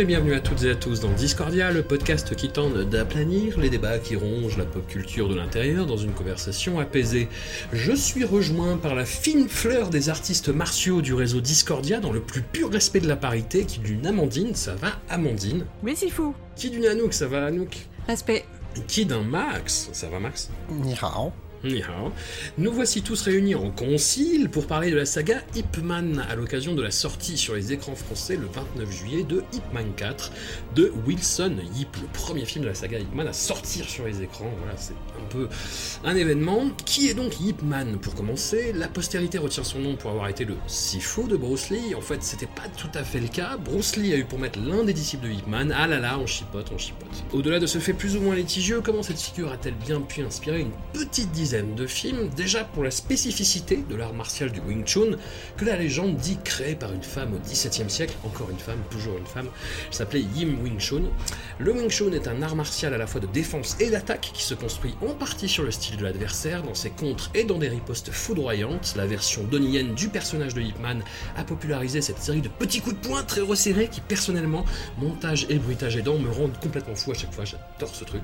Bonjour et bienvenue à toutes et à tous dans Discordia, le podcast qui tente d'aplanir les débats qui rongent la pop culture de l'intérieur dans une conversation apaisée. Je suis rejoint par la fine fleur des artistes martiaux du réseau Discordia dans le plus pur respect de la parité, qui d'une Amandine, ça va Amandine Oui, c'est fou. Qui d'une Anouk, ça va Anouk Respect. Qui d'un Max, ça va Max Ni hao. Nous voici tous réunis en concile pour parler de la saga Ip Man à l'occasion de la sortie sur les écrans français le 29 juillet de Ip Man 4 de Wilson Yip, le premier film de la saga Ip Man à sortir sur les écrans. Voilà, c'est un peu un événement. Qui est donc Ip Man Pour commencer, la postérité retient son nom pour avoir été le Sifu de Bruce Lee. En fait, c'était pas tout à fait le cas. Bruce Lee a eu pour mettre l'un des disciples de Ip Man. Ah là là, on chipote, on chipote. Au-delà de ce fait plus ou moins litigieux, comment cette figure a-t-elle bien pu inspirer une petite dizaine de films, déjà pour la spécificité de l'art martial du Wing Chun, que la légende dit créé par une femme au XVIIe siècle, encore une femme, toujours une femme, s'appelait Yim Wing Chun. Le Wing Chun est un art martial à la fois de défense et d'attaque qui se construit en partie sur le style de l'adversaire, dans ses contres et dans des ripostes foudroyantes. La version donienne du personnage de Ip Man a popularisé cette série de petits coups de poing très resserrés qui, personnellement, montage et bruitage aidant, me rendent complètement fou à chaque fois. J'adore ce truc.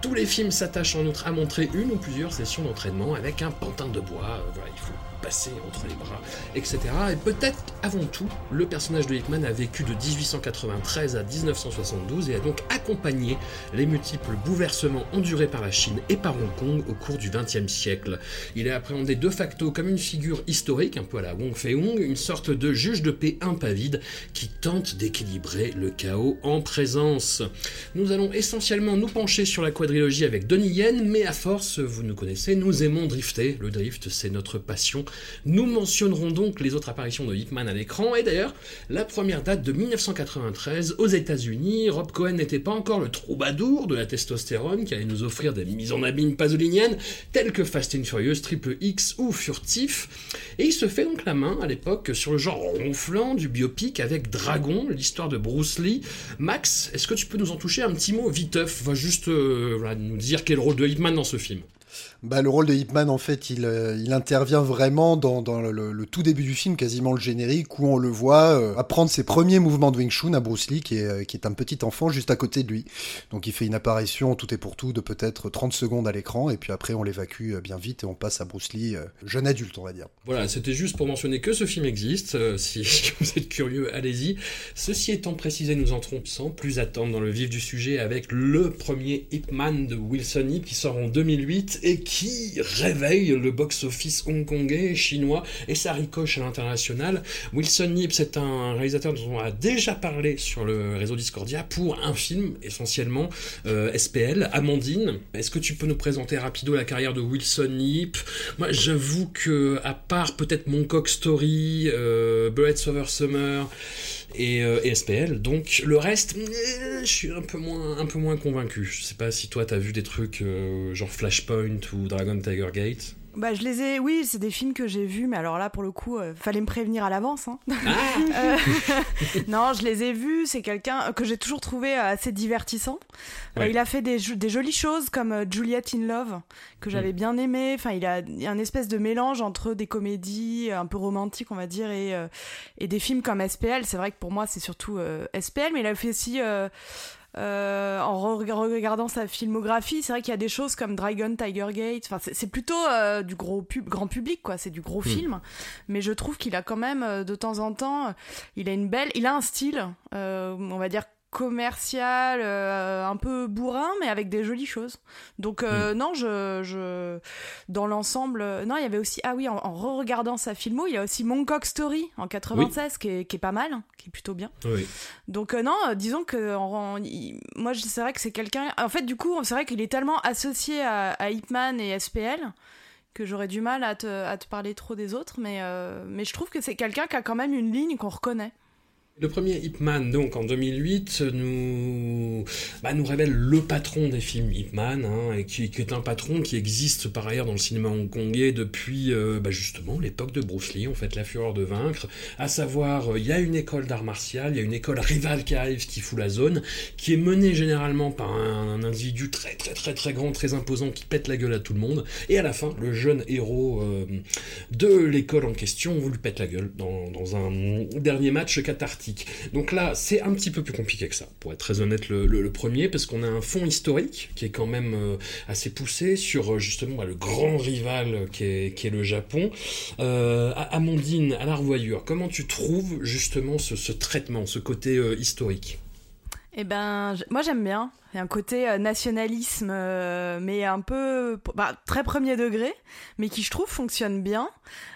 Tous les films s'attachent en outre à montrer une ou plusieurs sessions d'entraînement avec un pantin de bois. Euh, voilà, il faut passer entre les bras, etc. Et peut-être avant tout, le personnage de Hickman a vécu de 1893 à 1972 et a donc accompagné les multiples bouleversements endurés par la Chine et par Hong Kong au cours du XXe siècle. Il est appréhendé de facto comme une figure historique, un peu à la Wong Fei-hung, une sorte de juge de paix impavide qui tente d'équilibrer le chaos en présence. Nous allons essentiellement nous pencher sur la quadrilogie avec Donnie Yen, mais à force, vous nous connaissez, nous aimons drifter. Le drift, c'est notre passion nous mentionnerons donc les autres apparitions de Hickman à l'écran, et d'ailleurs, la première date de 1993 aux États-Unis. Rob Cohen n'était pas encore le troubadour de la testostérone qui allait nous offrir des mises en abîme pasoliniennes telles que Fast and Furious, Triple X ou Furtif. Et il se fait donc la main à l'époque sur le genre ronflant du biopic avec Dragon, l'histoire de Bruce Lee. Max, est-ce que tu peux nous en toucher un petit mot viteuf? Va juste euh, nous dire quel rôle de Hickman dans ce film bah, le rôle de Hipman, en fait, il, euh, il intervient vraiment dans, dans le, tout début du film, quasiment le générique, où on le voit euh, apprendre ses premiers mouvements de Wing Chun à Bruce Lee, qui est, euh, qui est un petit enfant juste à côté de lui. Donc il fait une apparition tout est pour tout de peut-être 30 secondes à l'écran, et puis après on l'évacue bien vite et on passe à Bruce Lee, jeune adulte, on va dire. Voilà, c'était juste pour mentionner que ce film existe. si vous êtes curieux, allez-y. Ceci étant précisé, nous entrons sans plus attendre dans le vif du sujet avec le premier Hipman de Wilson Hip qui sort en 2008 et qui réveille le box-office hongkongais, chinois, et ça ricoche à l'international. Wilson Yip, c'est un réalisateur dont on a déjà parlé sur le réseau Discordia pour un film essentiellement euh, SPL, Amandine. Est-ce que tu peux nous présenter rapido la carrière de Wilson Yip? Moi, j'avoue que, à part peut-être Mon Cock Story, euh, Bullets Over Summer, et, euh, SPL. Donc le reste, je suis un peu moins, un peu moins convaincu. Je sais pas si toi t'as vu des trucs euh, genre Flashpoint ou Dragon Tiger Gate. Bah, je les ai, oui, c'est des films que j'ai vus, mais alors là, pour le coup, euh, fallait me prévenir à l'avance. Hein. Ah non, je les ai vus, c'est quelqu'un que j'ai toujours trouvé assez divertissant. il a fait des, des, jolies choses comme Juliet in Love, que j'avais mm. bien aimé. Enfin, il a, il a un espèce de mélange entre des comédies un peu romantiques, on va dire, et, et des films comme SPL. C'est vrai que pour moi, c'est surtout SPL, mais il a fait aussi euh, en regardant sa filmographie, c'est vrai qu'il y a des choses comme Dragon, Tiger Gate. Enfin, c'est plutôt euh, du gros pub, grand public, quoi. C'est du gros hmm. film. Mais je trouve qu'il a quand même, euh, de temps en temps, il a une belle, il a un style, on va dire commercial, euh, un peu bourrin, mais avec des jolies choses. Donc euh, mm. non, je, je dans l'ensemble, non, il y avait aussi, ah oui, en, re-regardant sa filmo, il y a aussi Moncock Story en 96 qui, est, qui, est, pas mal, qui est plutôt bien. Oui. Donc euh, non, disons que en, moi, c'est vrai que c'est quelqu'un. En fait, du coup, c'est vrai qu'il est tellement associé à, à Hitman et SPL que j'aurais du mal à te, à te, parler trop des autres, mais, mais je trouve que c'est quelqu'un qui a quand même une ligne qu'on reconnaît. Le premier Ip Man, donc en 2008, nous, bah, nous révèle le patron des films Ip Man, hein, et qui, est un patron qui existe par ailleurs dans le cinéma hongkongais depuis euh, bah, justement l'époque de Bruce Lee, en fait, La Fureur de Vaincre. À savoir, euh, il y a une école d'art martial, il y a une école rivale qui arrive, qui fout la zone, qui est menée généralement par un, individu très très très très grand, très imposant, qui pète la gueule à tout le monde. Et à la fin, le jeune héros euh, de l'école en question vous lui pète la gueule dans, dans un dernier match cathartique Donc là, c'est un petit peu plus compliqué que ça, pour être très honnête, le, premier, parce qu'on a un fond historique qui est quand même euh, assez poussé sur justement bah, le grand rival qui est, le Japon. Amandine, à la revoyure, comment tu trouves justement ce traitement, ce côté historique? Eh ben, moi j'aime bien. Il y a un côté euh, nationalisme, euh, mais un peu bah, très premier degré, mais qui je trouve fonctionne bien.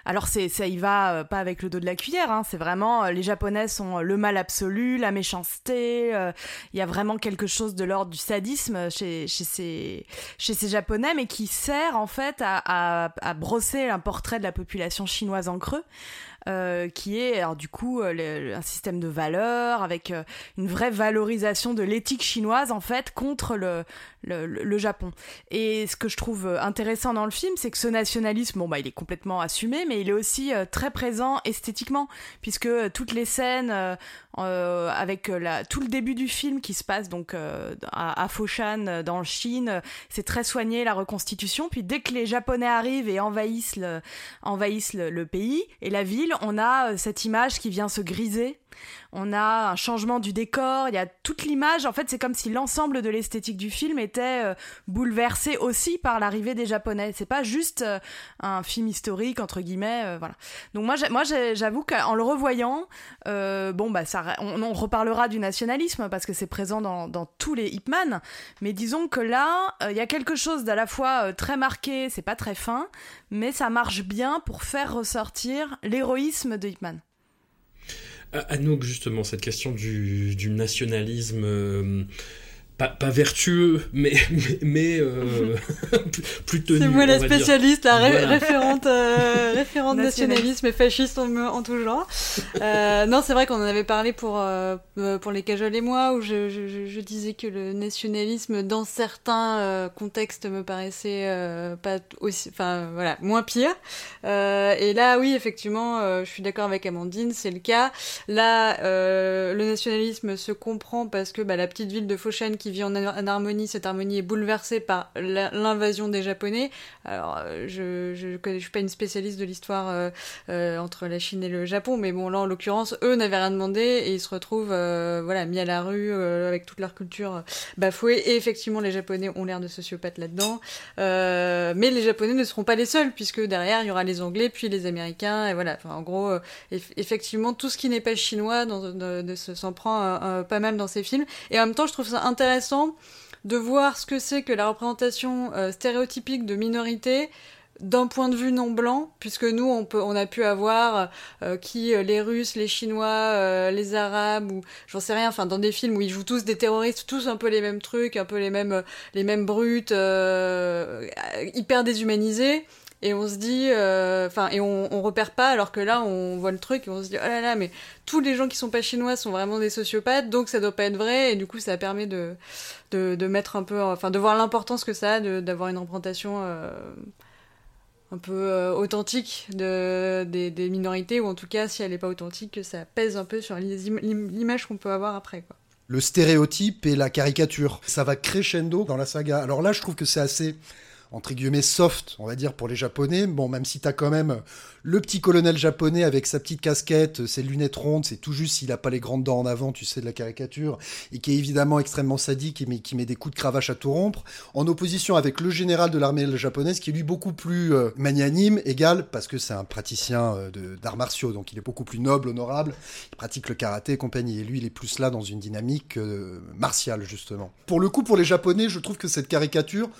Alors c'est ça y va euh, pas avec le dos de la cuillère. Hein. c'est vraiment les Japonais sont le mal absolu, la méchanceté. Il y a vraiment quelque chose de l'ordre du sadisme chez, chez ces chez ces Japonais, mais qui sert en fait à, à, à brosser un portrait de la population chinoise en creux. Euh, qui est alors du coup euh, un système de valeurs avec euh, une vraie valorisation de l'éthique chinoise en fait contre le, le, Japon. Et ce que je trouve intéressant dans le film, c'est que ce nationalisme, bon bah il est complètement assumé, mais il est aussi très présent esthétiquement, puisque toutes les scènes avec la, tout le début du film qui se passe donc à, à Foshan dans Chine, c'est très soigné la reconstitution. Puis dès que les Japonais arrivent et envahissent le, envahissent le pays et la ville, on a euh, cette image qui vient se griser on a un changement du décor, il y a toute l'image. En fait, c'est comme si l'ensemble de l'esthétique du film était euh, bouleversé aussi par l'arrivée des Japonais. C'est pas juste euh, un film historique entre guillemets, euh, voilà. Donc moi, moi, j'avoue qu'en le revoyant, bon bah ça, on, reparlera du nationalisme parce que c'est présent dans, dans, tous les Hipman. Mais disons que là, il y a quelque chose d'à la fois très marqué, c'est pas très fin, mais ça marche bien pour faire ressortir l'héroïsme de Hipman. Anouk, justement, cette question du, du nationalisme. Euh, pas, vertueux, mais, mais, euh, plus tenu. C'est moi la spécialiste, la référente, euh, référente nationalisme et fasciste en, en tout genre. Euh, non, c'est vrai qu'on en avait parlé pour, euh, pour les cajoles et moi, où je, je, je, disais que le nationalisme, dans certains contextes, me paraissait pas aussi, enfin voilà, moins pire. et là, oui, effectivement, je suis d'accord avec Amandine, c'est le cas. Là, le nationalisme se comprend parce que bah, la petite ville de Foshan qui vit en, harmonie, cette harmonie est bouleversée par l'invasion des Japonais. Alors, euh, je, je, je, suis pas une spécialiste de l'histoire euh, euh, entre la Chine et le Japon, mais bon, là, en l'occurrence, eux n'avaient rien demandé et ils se retrouvent, voilà, mis à la rue avec toute leur culture bafouée. Et effectivement, les Japonais ont l'air de sociopathes là-dedans. mais les Japonais ne seront pas les seuls, puisque derrière, il y aura les Anglais, puis les Américains, et voilà. En gros, effectivement, tout ce qui n'est pas chinois s'en prend pas mal dans ces films. Et en même temps, je trouve ça intéressant de voir ce que c'est que la représentation euh, stéréotypique de minorité d'un point de vue non blanc, puisque nous, on a pu avoir euh, qui euh, les Russes, les Chinois, les Arabes, ou j'en sais rien, enfin dans des films où ils jouent tous des terroristes, tous un peu les mêmes trucs, un peu les mêmes, les mêmes brutes, hyper déshumanisés et on se dit euh, enfin et on, repère pas alors que là on voit le truc et on se dit oh là là mais tous les gens qui sont pas chinois sont vraiment des sociopathes donc ça doit pas être vrai. Et du coup ça permet de de, mettre un peu enfin de voir l'importance que ça a d'avoir une représentation euh, un peu euh, authentique de, des, des, minorités ou en tout cas si elle est pas authentique que ça pèse un peu sur l'image qu'on peut avoir après quoi. Le stéréotype et la caricature ça va crescendo dans la saga. Alors là je trouve que c'est assez entre guillemets soft, on va dire, pour les Japonais. Bon, même si t'as quand même le petit colonel japonais avec sa petite casquette, ses lunettes rondes, c'est tout juste s'il a pas les grandes dents en avant, tu sais, de la caricature, et qui est évidemment extrêmement sadique et qui met des coups de cravache à tout rompre, en opposition avec le général de l'armée japonaise, qui est lui beaucoup plus euh, magnanime, égal, parce que c'est un praticien euh, d'arts martiaux, donc il est beaucoup plus noble, honorable, il pratique le karaté et compagnie, et lui, il est plus là dans une dynamique euh, martiale, justement. Pour le coup, pour les Japonais, je trouve que cette caricature,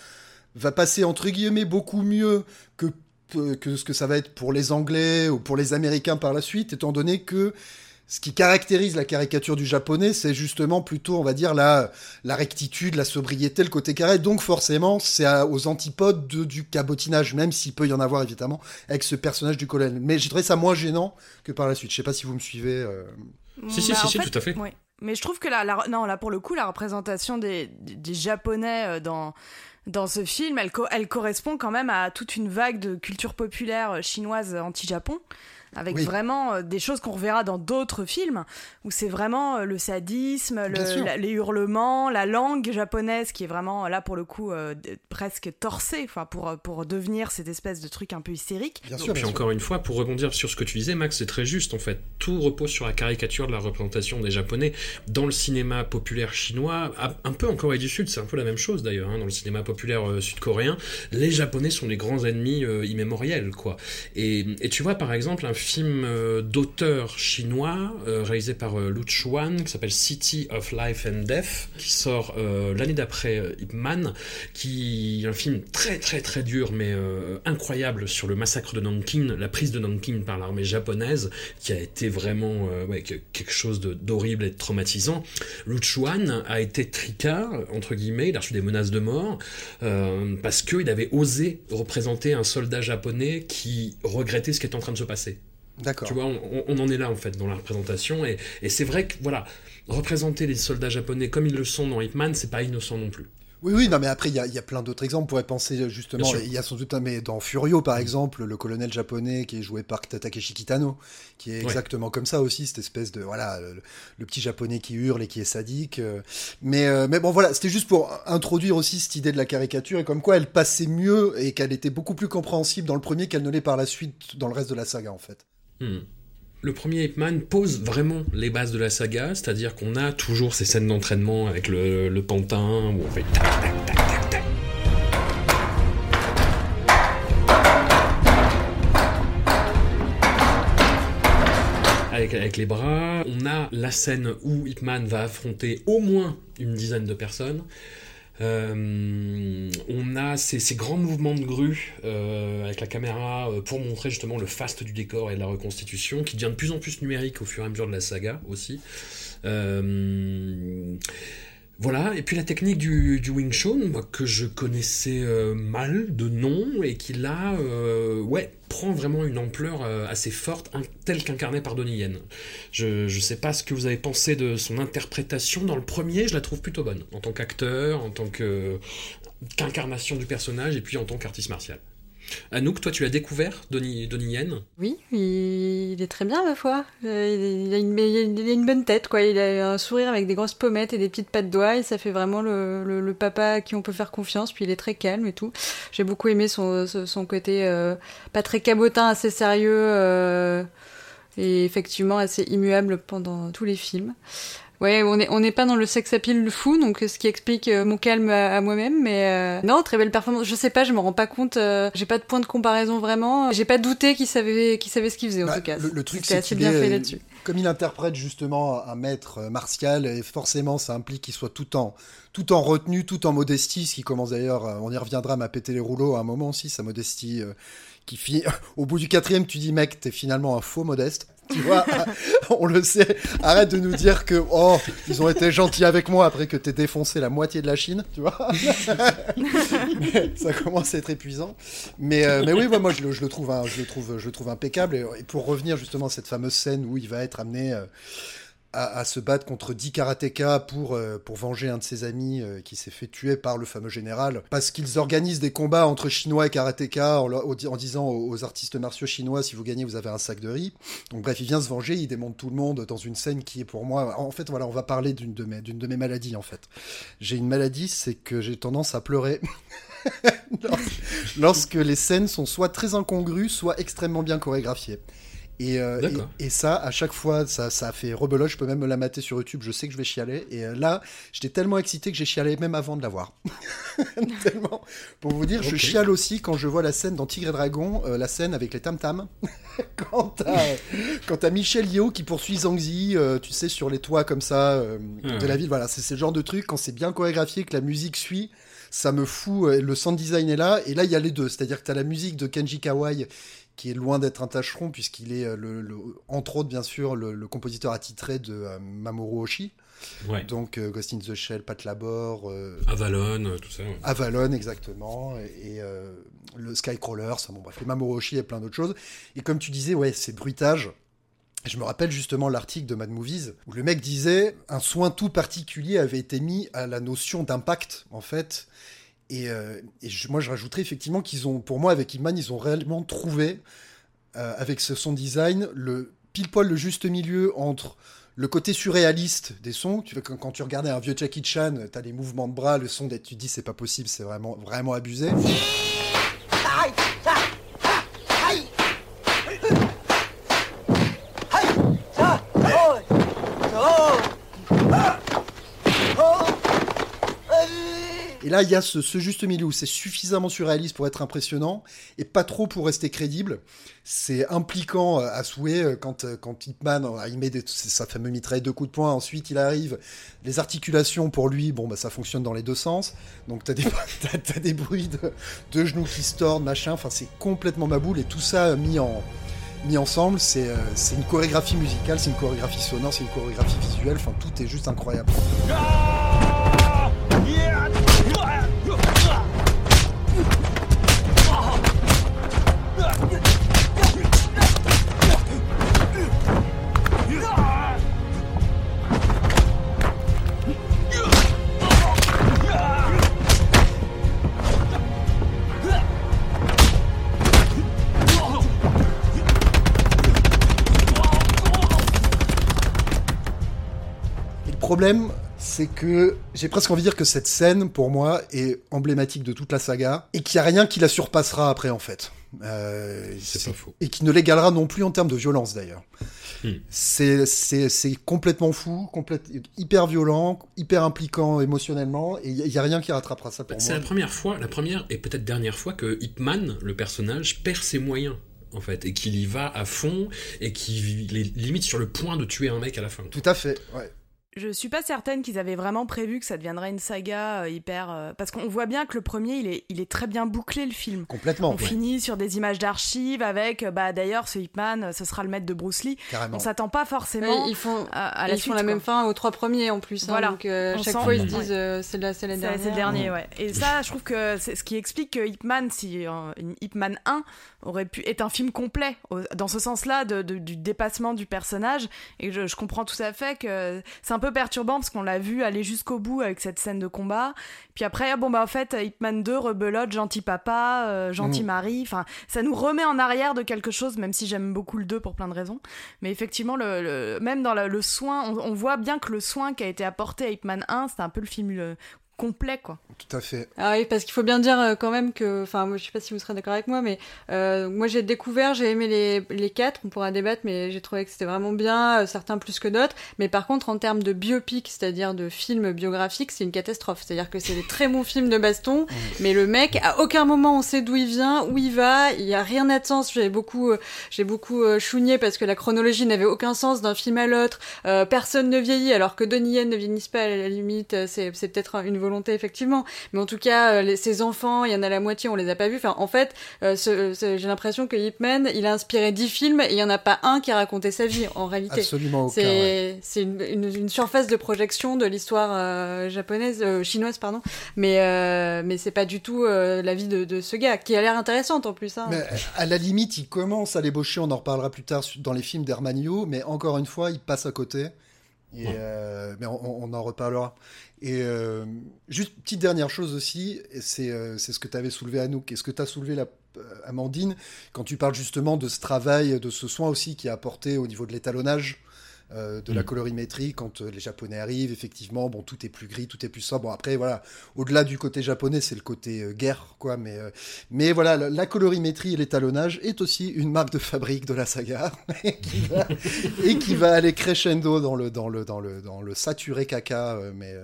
va passer entre guillemets beaucoup mieux que, que ce que ça va être pour les Anglais ou pour les Américains par la suite, étant donné que ce qui caractérise la caricature du japonais, c'est justement plutôt, on va dire, la, la rectitude, la sobriété, le côté carré. Donc forcément, c'est aux antipodes du cabotinage, même s'il peut y en avoir évidemment avec ce personnage du colonel. Mais j'ai trouvé ça moins gênant que par la suite. Je sais pas si vous me suivez. Euh. Si, si, bah, si, tout à fait. Mais je trouve que là, non, là, pour le coup, la représentation des, des Japonais euh, dans dans ce film, elle, correspond quand même à toute une vague de culture populaire euh, chinoise anti-Japon. Avec vraiment des choses qu'on reverra dans d'autres films, où c'est vraiment le sadisme, les hurlements, la langue japonaise qui est vraiment là pour le coup presque torsée, enfin pour pour devenir cette espèce de truc un peu hystérique. Bien sûr. Puis encore une fois, pour rebondir sur ce que tu disais, Max, c'est très juste en fait. Tout repose sur la caricature de la représentation des Japonais dans le cinéma populaire chinois, un peu en Corée du Sud, c'est un peu la même chose d'ailleurs. Hein, dans le cinéma populaire euh, sud-coréen, les Japonais sont les grands ennemis euh, immémoriels, quoi. Et, tu vois, par exemple, un film euh, d'auteur chinois réalisé par Lu Chuan qui s'appelle City of Life and Death, qui sort l'année d'après Ip Man, qui est un film très très très dur mais incroyable sur le massacre de Nanking, la prise de Nanking par l'armée japonaise, qui a été vraiment quelque chose d'horrible et de traumatisant. Lu Chuan a été tricard, entre guillemets, il a reçu des menaces de mort, euh, parce qu'il avait osé représenter un soldat japonais qui regrettait ce qui était en train de se passer. D'accord. Tu vois, on, en est là en fait dans la représentation, et, et c'est vrai que voilà, représenter les soldats japonais comme ils le sont dans Hitman, c'est pas innocent non plus. Oui, oui, non, mais après, il y a, y a, plein d'autres exemples. On pourrait penser justement, il y a sans doute un, mais dans Furio, par exemple, le colonel japonais qui est joué par Takeshi Kitano, qui est exactement comme ça aussi, cette espèce de, voilà, le, petit japonais qui hurle et qui est sadique. Euh. Mais, euh, mais bon, voilà, c'était juste pour introduire aussi cette idée de la caricature et comme quoi elle passait mieux et qu'elle était beaucoup plus compréhensible dans le premier qu'elle ne l'est par la suite dans le reste de la saga, en fait. Mm le premier Hitman pose vraiment les bases de la saga, c'est-à-dire qu'on a toujours ces scènes d'entraînement avec le, pantin, où on fait tac tac. Avec, avec, les bras. On a la scène où Hitman va affronter au moins une dizaine de personnes. Euh, on a ces, grands mouvements de grue euh, avec la caméra euh, pour montrer justement le faste du décor et de la reconstitution qui devient de plus en plus numérique au fur et à mesure de la saga aussi. Voilà, et puis la technique du, Wing Chun, que je connaissais euh, mal de nom, et qui là, euh, ouais, prend vraiment une ampleur euh, assez forte, telle qu'incarnée par Donnie Yen. Je ne sais pas ce que vous avez pensé de son interprétation dans le premier, je la trouve plutôt bonne, en tant qu'acteur, en tant qu'incarnation du personnage, et puis en tant qu'artiste martial. Anouk, toi, tu l'as découvert, Donnie, Yen? Oui, il, est très bien, ma foi. Euh, il a, une, bonne tête, quoi. Il a un sourire avec des grosses pommettes et des petites pattes doigts, et ça fait vraiment le, papa à qui on peut faire confiance, puis il est très calme et tout. J'ai beaucoup aimé son, côté euh, pas très cabotin, assez sérieux, euh, et effectivement assez immuable pendant tous les films. Ouais, on n'est on pas dans le sex appeal fou, donc ce qui explique euh, mon calme à, moi-même. Mais euh, non, très belle performance. Je sais pas, je me rends pas compte. Euh, j'ai pas de point de comparaison vraiment. J'ai pas douté qu'il savait, qu'il savait ce qu'il faisait en bah, tout cas. Le, truc, c'est assez bien fait là-dessus. Comme il interprète justement un maître martial, et forcément, ça implique qu'il soit tout en tout en retenue, tout en modestie, ce qui commence d'ailleurs, on y reviendra, à péter les rouleaux à un moment aussi, sa modestie qui au bout du quatrième, tu dis mec, t'es finalement un faux modeste. Tu vois, on le sait. Arrête de nous dire que oh, ils ont été gentils avec moi après que t'aies défoncé la moitié de la Chine, tu vois. ça commence à être épuisant. Mais, euh, mais oui, moi, trouve, je le trouve, je le trouve impeccable. Et, pour revenir justement à cette fameuse scène où il va être amené. Euh, à, se battre contre 10 karatékas pour, euh, pour venger un de ses amis euh, qui s'est fait tuer par le fameux général. Parce qu'ils organisent des combats entre Chinois et karatékas en, disant aux, artistes martiaux chinois si vous gagnez, vous avez un sac de riz. Donc bref, il vient se venger, il démonte tout le monde dans une scène qui est pour moi. En fait, voilà, on va parler d'une de mes, de mes maladies en fait. J'ai une maladie, c'est que j'ai tendance à pleurer. lorsque les scènes sont soit très incongrues, soit extrêmement bien chorégraphiées. Euh, et, et, ça, à chaque fois, ça, ça a fait rebelote. Je peux même me la mater sur YouTube. Je sais que je vais chialer. Et euh, là, j'étais tellement excité que j'ai chialé même avant de la voir. tellement. Pour vous dire, je chiale aussi quand je vois la scène dans Tigre et Dragon, euh, la scène avec les tam tam. quand t'as Michel Yeo qui poursuit Zangzi, tu sais, sur les toits comme ça de la ville. Voilà, c'est ce genre de truc quand c'est bien chorégraphié, que la musique suit ça me fout. Le sound design est là, et là il y a les deux. C'est-à-dire que tu as la musique de Kenji Kawai qui est loin d'être un tâcheron, puisqu'il est, euh, le, entre autres, bien sûr, le, compositeur attitré de euh, Mamoru Oshii. Donc euh, Ghost in the Shell, Pat Labor, Avalon, tout ça. Avalon, exactement, et, le Skycrawler, ça, bon bref, les Mamoru Oshii et plein d'autres choses. Et comme tu disais, ouais, ces bruitages. Je me rappelle justement l'article de Mad Movies où le mec disait un soin tout particulier avait été mis à la notion d'impact en fait et, euh, moi, je rajouterais effectivement qu'ils ont, pour moi, avec Iman, ils ont réellement trouvé avec ce son design, le pile poil le juste milieu entre le côté surréaliste des sons. Tu vois, quand, tu regardais un vieux Jackie Chan, tu as des mouvements de bras, le son, tu te dis c'est pas possible, c'est vraiment, vraiment abusé. Là, il y a ce, juste milieu où c'est suffisamment surréaliste pour être impressionnant et pas trop pour rester crédible. C'est impliquant euh, à souhait euh, quand, euh, quand Hitman, il met sa fameuse mitraille de coups de poing, ensuite il arrive. Les articulations pour lui, bon, bah, ça fonctionne dans les deux sens. Donc t'as des, as, des bruits de, genoux qui se tordent, machin. Enfin, c'est complètement maboule et tout ça mis en, mis ensemble, c'est une chorégraphie musicale, c'est une chorégraphie sonore, c'est une chorégraphie visuelle, enfin tout est juste incroyable. Problème, c'est que j'ai presque envie de dire que cette scène, pour moi, est emblématique de toute la saga et qu'il n'y a rien qui la surpassera après, en fait. Euh, c'est pas faux. Et qui ne l'égalera non plus en termes de violence, d'ailleurs. Hmm. C'est complètement fou, hyper violent, hyper impliquant émotionnellement, et il n'y a, rien qui rattrapera ça pour moi. C'est la première fois, la première et peut-être dernière fois que Hitman, le personnage, perd ses moyens en fait, et qu'il y va à fond, et qu'il est limite sur le point de tuer un mec à la fin. Tout à fait, ouais je suis pas certaine qu'ils avaient vraiment prévu que ça deviendrait une saga euh, hyper euh, parce qu'on voit bien que le premier il est il est très bien bouclé le film. Complètement. On finit sur des images d'archives avec euh, bah d'ailleurs ce Hitman ce sera le maître de Bruce Lee. Carrément. On s'attend pas forcément ils font à, la ils font la même fin aux trois premiers en plus. Hein, voilà. donc chaque fois ils disent c'est la c'est la dernière. C'est le dernier ouais. Et ça je trouve que c'est ce qui explique que Hitman si Hitman 1 aurait pu être un film complet dans ce sens-là de, du dépassement du personnage et je, je comprends tout à fait que c'est un peu perturbant parce qu'on l'a vu aller jusqu'au bout avec cette scène de combat. Puis après, bon bah en fait, Hitman 2, rebelote, gentil papa, euh, gentil mm. mari. Enfin, ça nous remet en arrière de quelque chose, même si j'aime beaucoup le 2 pour plein de raisons. Mais effectivement, le, même dans le, soin, on, voit bien que le soin qui a été apporté à Hitman 1, c'était un peu le film complet, quoi. Tout à fait. Ah oui, parce qu'il faut bien dire euh, quand même que, enfin, moi, je sais pas si vous serez d'accord avec moi, mais euh, moi j'ai découvert, j'ai aimé les, les quatre, on pourra débattre, mais j'ai trouvé que c'était vraiment bien, euh, certains plus que d'autres. Mais par contre, en termes de biopic, c'est-à-dire de film biographique, c'est une catastrophe. C'est-à-dire que c'est des très bons films de baston, mais le mec, à aucun moment on sait d'où il vient, où il va, il y a rien de sens. J'ai beaucoup, j'ai beaucoup chougné parce que la chronologie n'avait aucun sens d'un film à l'autre. personne ne vieillit, alors que Donnie Yen ne vieillisse pas à la limite, c'est peut-être une volonté effectivement mais en tout cas, euh, les, ses enfants, il y en a la moitié, on les a pas vus. Enfin, en fait, euh, j'ai l'impression que Hipman, il a inspiré dix films et il y en a pas un qui a raconté sa vie en réalité. Absolument aucun. C'est une, une, surface de projection de l'histoire euh, japonaise, chinoise, pardon. Mais mais c'est pas du tout la vie de, de, ce gars qui a l'air intéressante en plus. Hein. Mais à la limite, il commence à l'ébaucher. On en reparlera plus tard dans les films d'Hermanio, mais encore une fois, il passe à côté. Et mais on, on, en reparlera. Et euh, juste petite dernière chose aussi, c'est euh, ce que tu avais soulevé à nous. Qu'est-ce que tu as soulevé la euh, Amandine quand tu parles justement de ce travail, de ce soin aussi qui est apporté au niveau de l'étalonnage de la mm. colorimétrie quand les japonais arrivent effectivement bon tout est plus gris tout est plus sobre bon après voilà au-delà du côté japonais c'est le côté guerre quoi mais mais voilà la, colorimétrie et l'étalonnage est aussi une marque de fabrique de la saga et, qui va, et qui va aller crescendo dans le dans le dans le dans le saturé caca mais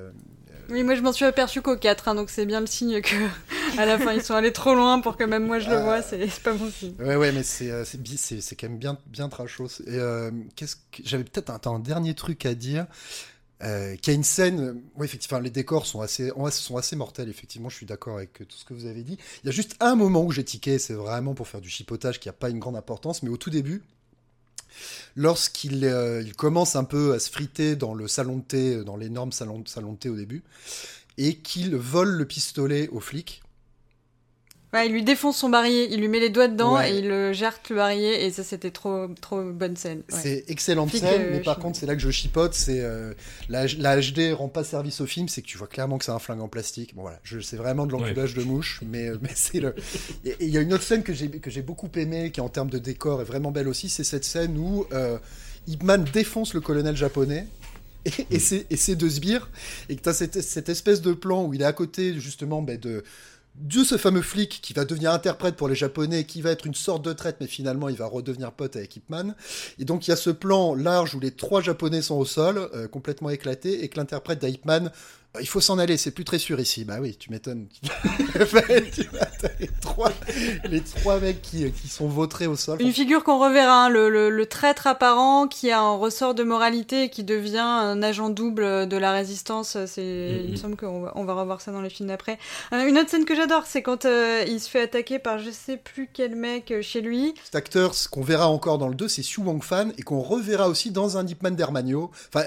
oui, moi je m'en suis aperçu qu'au 4, hein, donc c'est bien le signe que à la fin ils sont allés trop loin pour que même moi je le vois, c'est pas bon signe. Ouais, ouais, mais c'est euh, c'est quand même bien bien trashos. Et euh, qu'est-ce que j'avais peut-être un, un, dernier truc à dire. Euh, qu'il y a une scène, oui, effectivement, les décors sont assez, sont assez mortels, effectivement, je suis d'accord avec tout ce que vous avez dit. Il y a juste un moment où j'ai tiqué, c'est vraiment pour faire du chipotage qui n'a pas une grande importance, mais au tout début, lorsqu'il euh, commence un peu à se friter dans le salon de thé, dans l'énorme salon, salon de thé au début, et qu'il vole le pistolet aux flics. Ouais, il lui défonce son barillet, il lui met les doigts dedans et il le jette le barillet et ça c'était trop trop bonne scène. C'est excellente scène, mais par contre c'est là que je chipote, c'est euh, la, la, HD rend pas service au film, c'est que tu vois clairement que c'est un flingue en plastique. Bon voilà, c'est vraiment de l'enculage de mouche, mais, euh, mais c'est le. Et il y a une autre scène que j'ai que j'ai beaucoup aimé, qui en termes de décor est vraiment belle aussi, c'est cette scène où euh, Ipman défonce le colonel japonais et, et c'est deux sbires, et que tu as cette, cette, espèce de plan où il est à côté justement ben, de, de ce fameux flic qui va devenir interprète pour les Japonais, qui va être une sorte de traite, mais finalement il va redevenir pote avec Ipman. Et donc il y a ce plan large où les trois Japonais sont au sol, euh, complètement éclatés, et que l'interprète d'Ipman il faut s'en aller, c'est plus très sûr ici. Bah oui, tu m'étonnes. les trois mecs qui, qui, sont vautrés au sol. Une figure qu'on reverra, hein, le, le, le, traître apparent qui a un ressort de moralité et qui devient un agent double de la résistance. C'est, mm-hmm. Il me semble qu'on va, on va revoir ça dans les films d'après. Euh, une autre scène que j'adore, c'est quand euh, il se fait attaquer par je sais plus quel mec euh, chez lui. Cet acteur, ce qu'on verra encore dans le 2, c'est Xu Wang Fan et qu'on reverra aussi dans un Deepman d'Hermanio. Enfin,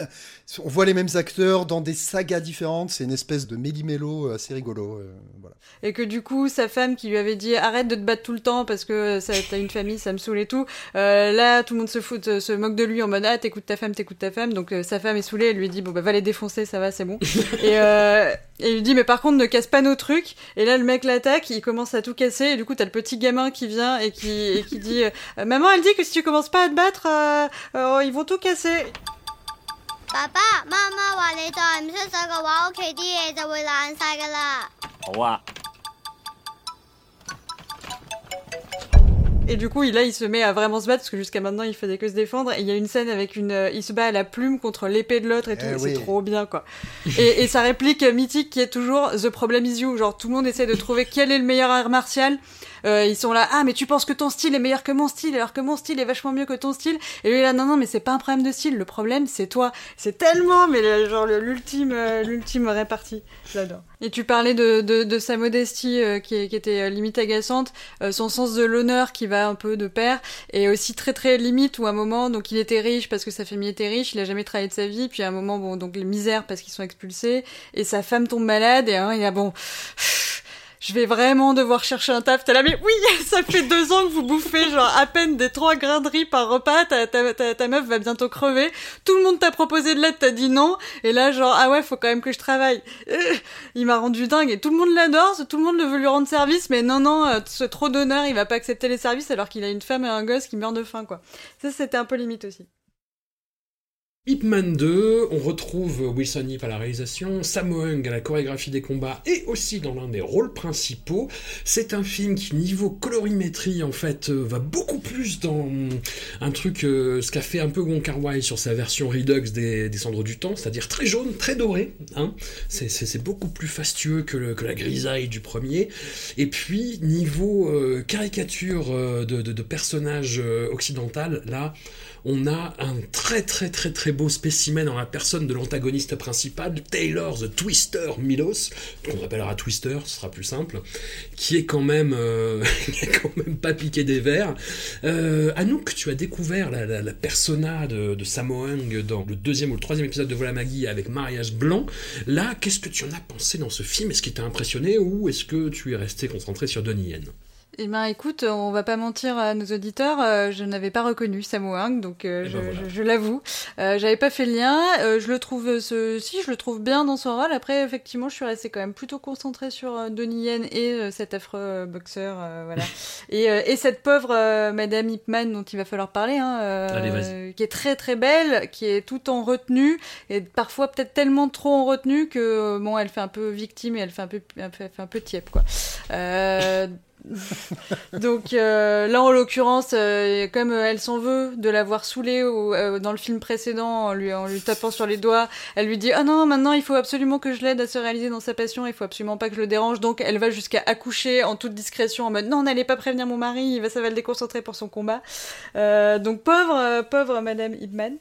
on voit les mêmes acteurs dans des sagas différentes c'est une espèce de méli-mélo assez rigolo. Euh, voilà. Et que du coup, sa femme qui lui avait dit arrête de te battre tout le temps parce que t'as une famille, ça me saoule et tout. Euh, là, tout le monde se fout, se moque de lui en mode ah t'écoutes ta femme, t'écoutes ta femme. Donc sa femme est saoulée, elle lui dit bon bah va les défoncer, ça va, c'est bon. et, il lui dit mais par contre ne casse pas nos trucs. Et là le mec l'attaque, il commence à tout casser. Et du coup t'as le petit gamin qui vient et qui, et qui dit maman elle dit que si tu commences pas à te battre, ils vont tout casser. 爸爸妈妈话你再唔出手嘅话，屋企啲嘢就会烂晒噶啦。好啊。 Et du coup, là, il se met à vraiment se battre parce que jusqu'à maintenant, il faisait que se défendre. Et il y a une scène avec une, euh, il se bat à la plume contre l'épée de l'autre et tout. Eh c'est trop bien, quoi. et, et sa réplique mythique qui est toujours The problem is you. Genre, tout le monde essaie de trouver quel est le meilleur art martial. Euh, ils sont là, ah mais tu penses que ton style est meilleur que mon style, alors que mon style est vachement mieux que ton style. Et lui là, non non, mais c'est pas un problème de style, le problème c'est toi. C'est tellement, mais genre l'ultime, euh, l'ultime répartie. J'adore. Et tu parlais de, de, de sa modestie euh, qui, qui, était limite agaçante, son sens de l'honneur qui va un peu de pair, et aussi très très limite où à un moment, donc il était riche parce que sa famille était riche, il a jamais travaillé de sa vie, puis à un moment, bon, donc les misères parce qu'ils sont expulsés, et sa femme tombe malade, et hein, il a bon je vais vraiment devoir chercher un taf. T'es là, mais oui, ça fait deux ans que vous bouffez genre à peine des trois grains de riz par repas. Ta, ta, ta, meuf va bientôt crever. Tout le monde t'a proposé de l'aide, t'as dit non. Et là, genre, ah ouais, faut quand même que je travaille. Euh, il m'a rendu dingue et tout le monde l'adore. Tout le monde veut lui rendre service, mais non, non, euh, ce trop d'honneur, il va pas accepter les services alors qu'il a une femme et un gosse qui meurent de faim, quoi. Ça, c'était un peu limite aussi. Ip Man 2, on retrouve Wilson Yip à la réalisation, Sammo Hung à la chorégraphie des combats et aussi dans l'un des rôles principaux. C'est un film qui, niveau colorimétrie, en fait, euh, va beaucoup plus dans un truc, euh, ce qu'a fait un peu Wong Kar sur sa version Redux des, Cendres du Temps, c'est-à-dire très jaune, très doré. Hein. C'est beaucoup plus fastueux que, la grisaille du premier. Et puis, niveau euh, caricature de, de, de personnage occidental, là, on a un très très très très beau spécimen dans la personne de l'antagoniste principal, Taylor the Twister Milos, qu'on appellera Twister, ce sera plus simple, qui est quand même, euh, pas piqué des verres. Euh, Anouk, tu as découvert la, persona de, de Sammo dans le deuxième ou le troisième épisode de Voilà Maggie avec Mariage Blanc. Là, qu'est-ce que tu en as pensé dans ce film? Est-ce qu'il t'a impressionné ou est-ce que tu es resté concentré sur Donnie Yen? Eh ben écoute, on va pas mentir à nos auditeurs, euh, je n'avais pas reconnu Sammo Hung, donc euh, eh ben je, l'avoue. Euh, J'avais pas fait le lien. Euh, je le trouve, ce... si je le trouve bien dans son rôle. Après, effectivement, je suis restée quand même plutôt concentrée sur Donnie Yen et cet affreux boxeur, voilà. et, et, cette pauvre Madame Hipman dont il va falloir parler, hein, qui est très très belle, qui est tout en retenue et parfois peut-être tellement trop en retenue que bon, elle fait un peu victime et elle fait un peu, elle fait un peu tiep quoi. Donc euh, là, en l'occurrence, euh, comme elle s'en veut de l'avoir saoulée euh, dans le film précédent en lui, en lui tapant sur les doigts, elle lui dit ah non maintenant il faut absolument que je l'aide à se réaliser dans sa passion, il faut absolument pas que je le dérange. Donc elle va jusqu'à accoucher en toute discrétion en mode non n'allez pas prévenir mon mari, ça va le déconcentrer pour son combat. donc pauvre pauvre Madame Ibman.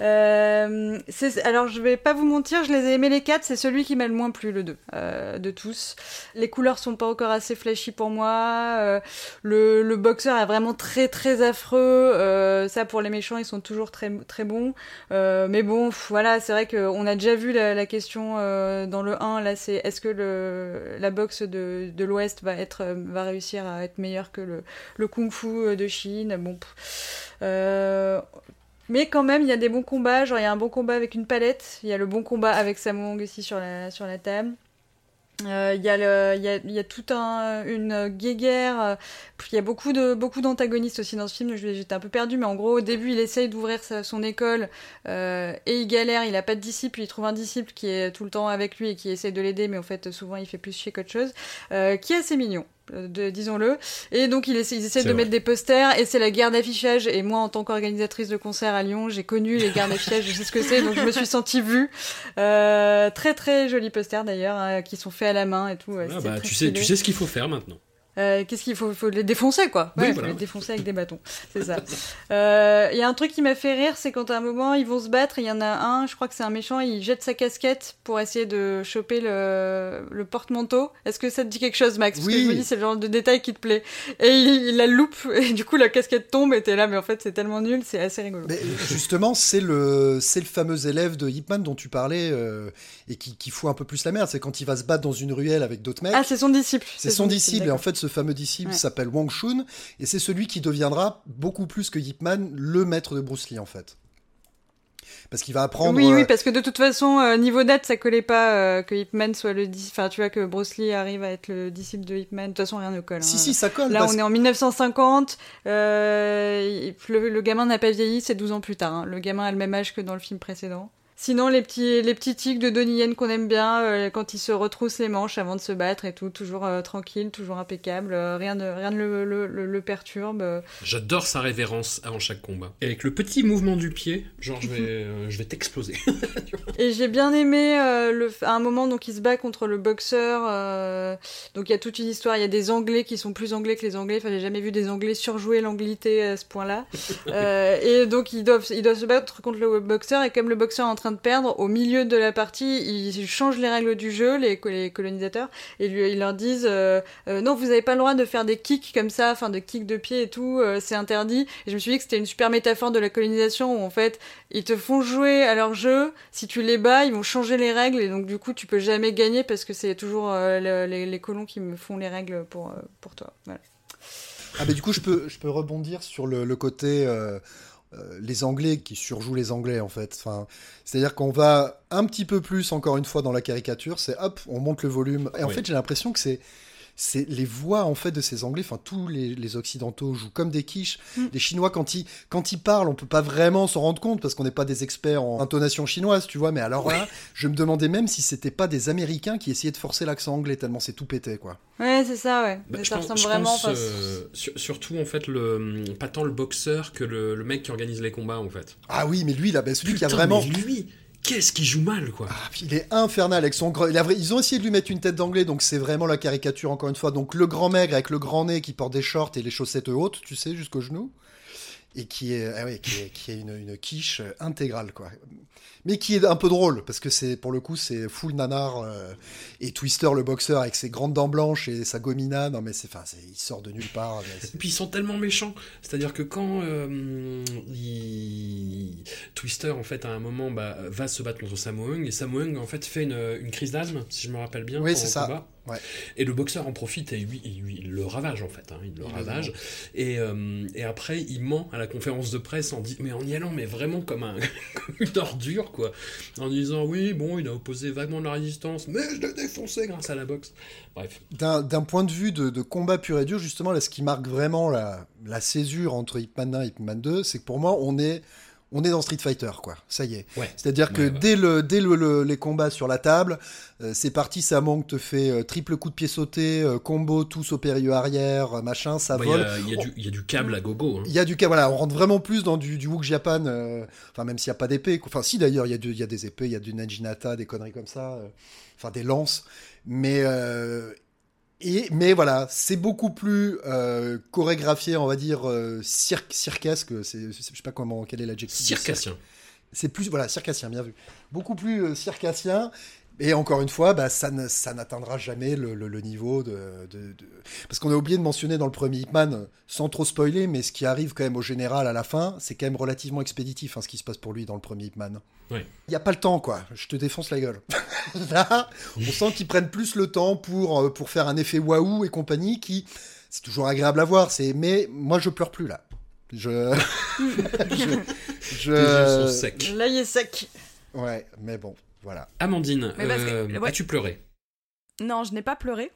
alors je vais pas vous mentir, je les ai aimés les quatre, c'est celui qui m'a le moins plu le deux de tous. Les couleurs sont pas encore assez flashy pour moi Euh, le, boxeur est vraiment très très affreux. Euh, ça pour les méchants, ils sont toujours très très bons. Euh, mais bon, voilà, c'est vrai qu'on a déjà vu la, question dans le 1. Là, c'est est-ce que la boxe de, l'Ouest va réussir à être meilleure que le, kung-fu de Chine? Bon. Mais quand même, il y a des bons combats. Genre, il y a un bon combat avec une palette. Il y a le bon combat avec Samung aussi sur sur la table. Euh, il y, a, toute un, une guéguerre. Euh, il y a beaucoup de beaucoup d'antagonistes aussi dans ce film. J'étais un peu perdu, mais en gros, au début, il essaye d'ouvrir son école euh, et il galère. Il a pas de disciple. Il trouve un disciple qui est tout le temps avec lui et qui essaye de l'aider, mais en fait, souvent, il fait plus chier qu'autre chose. Qui est assez mignon disons-le. Et donc ils essaient, ils essaient de mettre des posters et c'est la guerre d'affichage. Et moi, en tant qu'organisatrice de concert à Lyon, j'ai connu les guerres d'affichage, je sais ce que c'est, donc je me suis sentie vue. Euh, très très jolis posters d'ailleurs, hein, qui sont faits à la main et tout. Ah bah, tu sais, tu sais ce qu'il faut faire maintenant. Euh, qu'est-ce qu'il faut, faut les défoncer quoi ouais, faut les défoncer avec des bâtons, c'est ça. Il euh, y a un truc qui m'a fait rire, c'est quand à un moment ils vont se battre, il y en a un, je crois que c'est un méchant, il jette sa casquette pour essayer de choper le, le porte-manteau. Est-ce que ça te dit quelque chose, Max? Parce oui. que je me dis c'est le genre de détail qui te plaît. Et il, la loupe et du coup la casquette tombe et t'es là, mais en fait c'est tellement nul, c'est assez rigolo. Mais justement, c'est le c'est le fameux élève de Hipman dont tu parlais euh, et qui, qui fout un peu plus la merde. C'est quand il va se battre dans une ruelle avec d'autres mecs. Ah, c'est son disciple. C'est son, son, disciple et en fait ce fameux disciple s'appelle Wang Shun, et c'est celui qui deviendra beaucoup plus que Yip Man le maître de Bruce Lee en fait. Parce qu'il va apprendre. Oui, oui, parce que de toute façon, euh, niveau date, ça collait pas euh, que Ip Man soit le. Enfin, tu vois, que Bruce Lee arrive à être le disciple de Ip Man. De toute façon, rien ne colle. Si, hein. si, ça colle. Là, on est en 1950. Euh, le, le, gamin n'a pas vieilli, c'est 12 ans plus tard. Hein. Le gamin a le même âge que dans le film précédent. Sinon, les petits, les petits tics de Donnie Yen qu'on aime bien, euh, quand il se retrousse les manches avant de se battre et tout, toujours euh, tranquille, toujours impeccable, euh, rien ne, rien ne le, le, le, le perturbe. J'adore sa révérence avant chaque combat. Et avec le petit mouvement du pied, genre je vais, je vais t'exploser. et j'ai bien aimé le, à un moment, donc il se bat contre le boxeur. donc il y a toute une histoire, il y a des Anglais qui sont plus Anglais que les Anglais. Enfin, j'ai jamais vu des Anglais surjouer l'anglité à ce point-là. et donc ils doivent, ils doivent se battre contre le boxeur et comme le boxeur est en train de perdre, au milieu de la partie, ils changent les règles du jeu, les, colonisateurs, et lui, ils leur disent euh, euh, non, vous n'avez pas le droit de faire des kicks comme ça, enfin de kicks de pied et tout, euh, c'est interdit. Et je me suis dit que c'était une super métaphore de la colonisation où en fait, ils te font jouer à leur jeu, si tu les bats, ils vont changer les règles, et donc du coup, tu peux jamais gagner parce que c'est toujours le, les, colons qui me font les règles pour, pour toi. Ah bah du coup, je peux, je peux rebondir sur le côté euh, les Anglais qui surjouent les Anglais en fait. Enfin, c'est-à-dire qu'on va un petit peu plus encore une fois dans la caricature, c'est hop, on monte le volume. Et en oui. fait, j'ai l'impression que c'est c'est les voix en fait de ces Anglais, enfin tous les, les, occidentaux jouent comme des quiches. Mm. Les Chinois quand ils quand ils parlent, on peut pas vraiment s'en rendre compte parce qu'on n'est pas des experts en intonation chinoise, tu vois. Mais alors là, je me demandais même si c'était pas des Américains qui essayaient de forcer l'accent anglais tellement c'est tout pété quoi. Ouais, c'est ça, ouais. Bah, ça je ressemble pense, vraiment. Je pense, euh, sur, surtout en fait le pas tant le boxeur que le, le, mec qui organise les combats en fait. Ah oui, mais lui là, bah, celui Putain, qui a vraiment. Mais lui qu'est-ce qu'il joue mal, quoi. Ah, il est infernal avec son grand. Ils ont essayé de lui mettre une tête d'anglais, donc c'est vraiment la caricature encore une fois. Donc le grand maigre avec le grand nez qui porte des shorts et les chaussettes hautes, tu sais, jusqu'aux genoux, et qui est, ah qui est, une, quiche intégrale, quoi. Mais qui est un peu drôle parce que c'est pour le coup c'est full nanar euh, et Twister le boxeur avec ses grandes dents blanches et sa gomina. Non mais c'est, enfin, il sort de nulle part. Et puis ils sont tellement méchants, c'est-à-dire que quand euh, il... Twister en fait à un moment bah, va se battre contre Samoung et Samoung en fait fait une, une crise d'asthme si je me rappelle bien. Oui c'est ça. Combat. Ouais. Et le boxeur en profite et lui, il, il le ravage en fait, hein, il le ravage. Et, euh, et, après, il ment à la conférence de presse en, dit, mais en y allant, mais vraiment comme, un, comme une ordure, En disant, oui, bon, il a opposé vaguement la résistance, mais je l'ai défoncé grâce à la boxe. Bref. D'un point de vue de, combat pur et dur, justement, là, ce qui marque vraiment la, la césure entre Ip Man 1 et Ip Man 2, c'est que pour moi, on est on est dans Street Fighter, quoi. Ça y est. Ouais. C'est-à-dire que Ouais, dès, le, dès le, le- les combats sur la table, euh, c'est parti, Samong te fait euh, triple coup de pied sauté, euh, combo tous au périlleux arrière, machin, ça Bah, vole. il y, a du- il y a du câble à gogo. hein. Il y a du cas, voilà, on rentre vraiment plus dans du, du Wook Japan, enfin même s'il n'y a pas d'épée, enfin si d'ailleurs il y, a y des épées, il y a du Najinata, des conneries comme ça, enfin des lances, mais et mais voilà, c'est beaucoup plus euh, chorégraphié, on va dire euh, cir circasque, c'est, je sais pas comment, quel est l'adjectif. Circassien. c'est plus voilà circassien bien vu beaucoup plus euh, circassien Et encore une fois, bah, ça, ça n'atteindra jamais le, niveau de... Parce qu'on a oublié de mentionner dans le premier Hitman, sans trop spoiler, mais ce qui arrive quand même au général à la fin, c'est quand même relativement expéditif, hein, ce qui se passe pour lui dans le premier Hitman. Il n'y a pas le temps, quoi. Je te défonce la gueule. Là, on sent qu'ils prennent plus le temps pour, euh, pour faire un effet waouh et compagnie qui... C'est toujours agréable à voir, c'est mais moi je pleure plus là. Je. je... je... sec. Là, il est sec. Ouais, mais bon, voilà. Amandine, euh, as-tu pleuré? Non, je n'ai pas pleuré,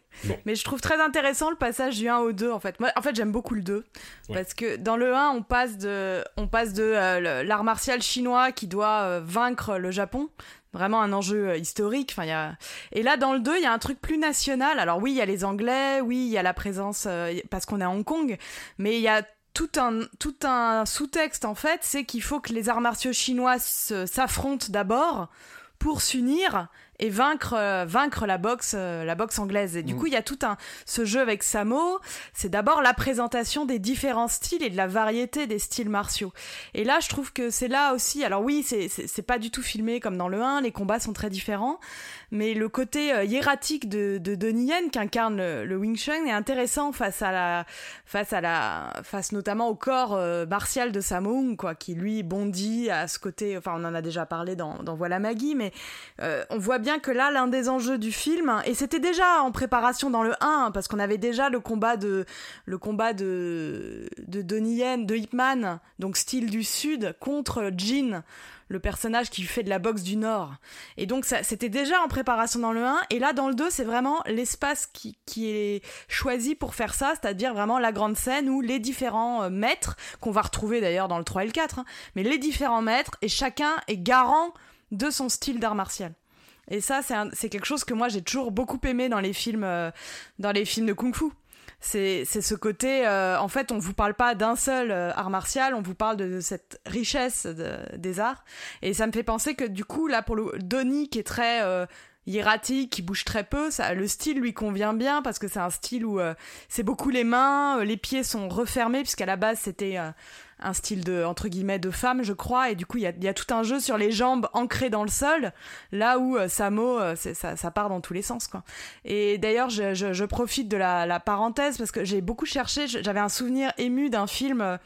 mais je trouve très intéressant le passage du 1 au 2 en fait. Moi, en fait, j'aime beaucoup le 2 parce que dans le 1, on passe de on passe de euh, l'art martial chinois qui doit euh, vaincre le Japon, vraiment un enjeu historique. Enfin, y a... Et là, dans le 2, il y a un truc plus national. Alors oui, il y a les Anglais, oui, il y a la présence, parce qu'on est à Hong Kong, mais il y a tout un, tout un sous-texte en fait, c'est qu'il faut que les arts martiaux chinois s'affrontent d'abord pour s'unir et vaincre euh, vaincre la boxe euh, la boxe anglaise. Et du mm. coup il y a tout un ce jeu avec Samo. C'est d'abord la présentation des différents styles et de la variété des styles martiaux. Et là je trouve que c'est là aussi alors oui c'est c'est pas du tout filmé comme dans le 1 les combats sont très différents mais le côté euh, hiératique de, de Donnie Yen qui incarne le, Wing Chun est intéressant face à la face à la face notamment au corps martial de Samo quoi qui lui bondit à ce côté enfin on en a déjà parlé dans, Voilà Maggie mais on voit bien que là, l'un des enjeux du film, et c'était déjà en préparation dans le 1, parce qu'on avait déjà le combat de le combat de de Donnie Yen, de Hipman, donc style du Sud, contre Jin, le personnage qui fait de la boxe du Nord. Et donc c'était déjà en préparation dans le 1, et là dans le 2, c'est vraiment l'espace qui, qui est choisi pour faire ça, c'est-à-dire vraiment la grande scène où les différents euh, maîtres, qu'on va retrouver d'ailleurs dans le 3 et le 4, hein, mais les différents maîtres, et chacun est garant de son style d'art martial. Et ça, c'est quelque chose que moi j'ai toujours beaucoup aimé dans les films, euh, dans les films de kung-fu. C'est ce côté, euh, en fait, on vous parle pas d'un seul euh, art martial, on vous parle de, cette richesse des arts. Et ça me fait penser que du coup, là, pour le Donnie qui est très hiératique, qui bouge très peu, ça, le style lui convient bien parce que c'est un style où c'est beaucoup les mains, les pieds sont refermés puisqu'à la base c'était un style de entre guillemets de femme je crois. Et du coup il y a, tout un jeu sur les jambes ancrées dans le sol là où euh, Samo euh, ça, part dans tous les sens quoi. Et d'ailleurs je, profite de la, la parenthèse parce que j'ai beaucoup cherché. J'avais un souvenir ému d'un film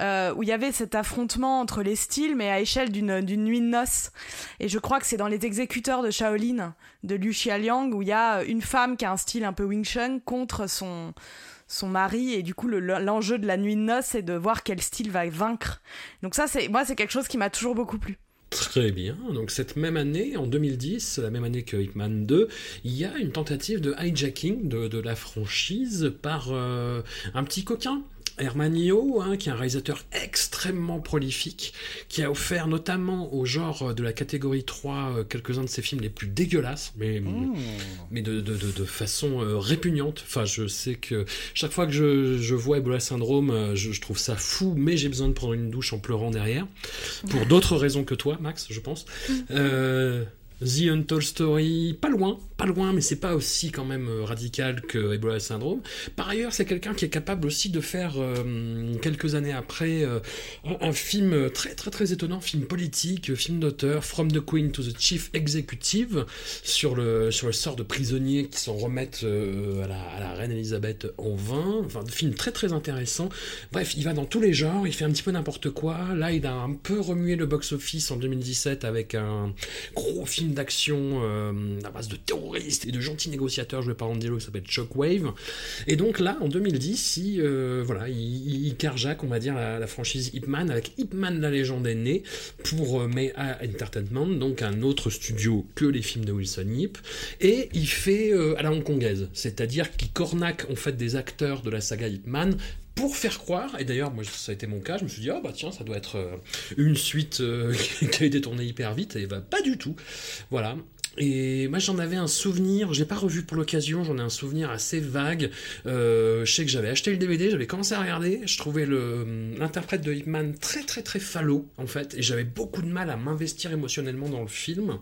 euh, où il y avait cet affrontement entre les styles, mais à échelle d'une nuit de noces. Et je crois que c'est dans Les Exécuteurs de Shaolin, de Liu Xiaoliang, où il y a une femme qui a un style un peu Wing Chun contre son, son mari et du coup l'enjeu de la nuit de noces c'est de voir quel style va vaincre. Donc ça c'est moi c'est quelque chose qui m'a toujours beaucoup plu. Très bien. Donc cette même année, en 2010, la même année que Hitman 2, il y a une tentative de hijacking de, la franchise par euh, un petit coquin Hermanio, hein, qui est un réalisateur extrêmement prolifique, qui a offert notamment au genre de la catégorie 3 euh, quelques-uns de ses films les plus dégueulasses, mais, mmh. mais de, de, de, façon euh, répugnante. Enfin, je sais que chaque fois que je, je vois Ebola Syndrome, euh, je, je, trouve ça fou, mais j'ai besoin de prendre une douche en pleurant derrière, pour d'autres raisons que toi, Max, je pense. Mmh. The Untold Story, pas loin, pas loin, mais c'est pas aussi quand même euh, radical que Ebola Syndrome. Par ailleurs, c'est quelqu'un qui est capable aussi de faire euh, quelques années après euh, un, film très très très étonnant, film politique, film d'auteur, From the Queen to the Chief Executive, sur le sur le sort de prisonniers qui s'en remettent à la, reine Elisabeth en vain. Enfin, film très très intéressant. Bref, il va dans tous les genres, il fait un petit peu n'importe quoi. Là, il a un peu remué le box-office en 2017 avec un gros film d'action euh, à base de terroristes et de gentils négociateurs joués par Andy qui s'appelle Shockwave. Et donc là, en 2010, il, euh, voilà, il, il on va dire, la, franchise Hitman avec Hitman la légende est née pour euh, Entertainment, donc un autre studio que les films de Wilson Yip. Et il fait à la hongkongaise, c'est-à-dire qu'il cornaque en fait des acteurs de la saga Hitman pour faire croire, et d'ailleurs, moi, ça a été mon cas, je me suis dit, oh bah tiens, ça doit être euh, une suite euh, qui a été tournée hyper vite, et bah pas du tout. Voilà. Et moi j'en avais un souvenir, j'ai pas revu pour l'occasion, j'en ai un souvenir assez vague. Euh, je sais que j'avais acheté le DVD, j'avais commencé à regarder, je trouvais l'interprète de Hitman très très très falot en fait, et j'avais beaucoup de mal à m'investir émotionnellement dans le film.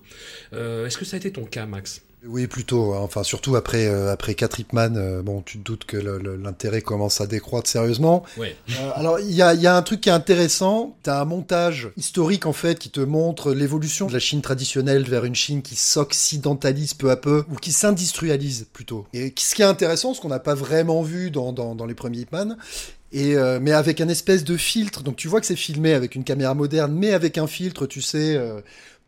Est-ce que ça a été ton cas, Max? Oui, plutôt. Hein. Enfin, surtout après euh, après quatre Hitman, euh, bon, tu te doutes que l'intérêt commence à décroître sérieusement. Ouais. Euh, alors, il y a, y a un truc qui est intéressant. T'as un montage historique en fait qui te montre l'évolution de la Chine traditionnelle vers une Chine qui s'occidentalise peu à peu ou qui s'industrialise plutôt. Et ce qui est intéressant, ce qu'on n'a pas vraiment vu dans, dans, dans les premiers Hitman, et euh, mais avec un espèce de filtre. Donc tu vois que c'est filmé avec une caméra moderne, mais avec un filtre, tu sais, euh,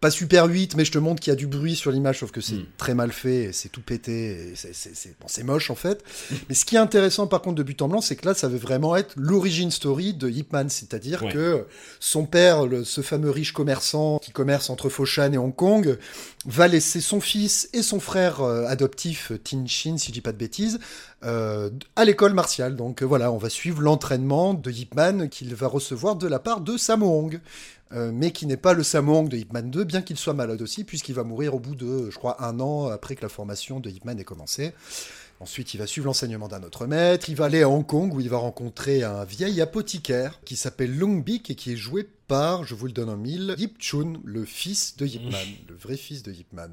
pas super 8, mais je te montre qu'il y a du bruit sur l'image, sauf que c'est hmm. très mal fait, c'est tout pété, c'est bon, moche en fait. mais ce qui est intéressant par contre de But en Blanc, c'est que là, ça veut vraiment être l'origine story de Ip Man, c'est-à-dire que son père, ce fameux riche commerçant qui commerce entre Foshan et Hong Kong, va laisser son fils et son frère euh, adoptif, Tin Shin, si je dis pas de bêtises, euh, à l'école martiale. Donc euh, voilà, on va suivre l'entraînement de Ip Man qu'il va recevoir de la part de Sammo Hong. Euh, mais qui n'est pas le Samong de Hitman 2, bien qu'il soit malade aussi, puisqu'il va mourir au bout de, je crois, un an après que la formation de Hitman ait commencé. Ensuite, il va suivre l'enseignement d'un autre maître. Il va aller à Hong Kong où il va rencontrer un vieil apothicaire qui s'appelle Long Bik et qui est joué par, je vous le donne en mille, Yip Chun, le fils de Yip Man, le vrai fils de Yip Man.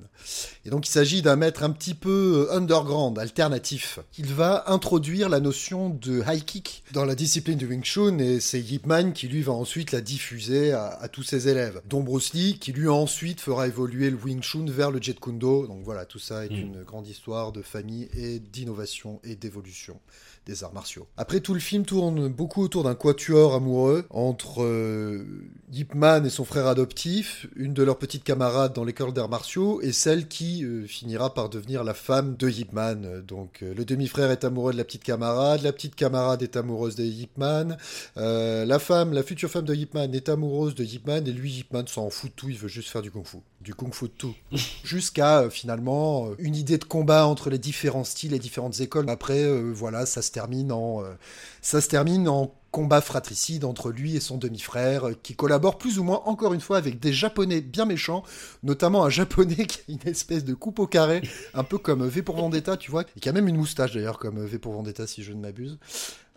Et donc il s'agit d'un maître un petit peu euh, underground, alternatif. Il va introduire la notion de high kick dans la discipline du Wing Chun et c'est Yip Man qui lui va ensuite la diffuser à, tous ses élèves. Dont Bruce Lee qui lui ensuite fera évoluer le Wing Chun vers le Jet Kundo. Donc voilà, tout ça est mm. une grande histoire de famille et d'innovation et d'évolution des arts martiaux. Après, tout le film tourne beaucoup autour d'un quatuor amoureux entre euh, Yip Man et son frère adoptif, une de leurs petites camarades dans l'école d'arts martiaux, et celle qui euh, finira par devenir la femme de Yip Man. Donc, euh, le demi-frère est amoureux de la petite camarade, la petite camarade est amoureuse de Yip Man, la femme, la future femme de Yip Man est amoureuse de Yip Man, et lui, Yip Man s'en fout de tout, il veut juste faire du kung-fu. Du kung-fu de tout. Jusqu'à, finalement, une idée de combat entre les différents styles et différentes écoles. Après, voilà, ça se termine en, euh, ça se termine en combat fratricide entre lui et son demi-frère, euh, qui collabore plus ou moins, encore une fois, avec des Japonais bien méchants, notamment un Japonais qui a une espèce de coupe au carré, un peu comme V pour Vendetta, tu vois, et qui a même une moustache d'ailleurs, comme V pour Vendetta, si je ne m'abuse.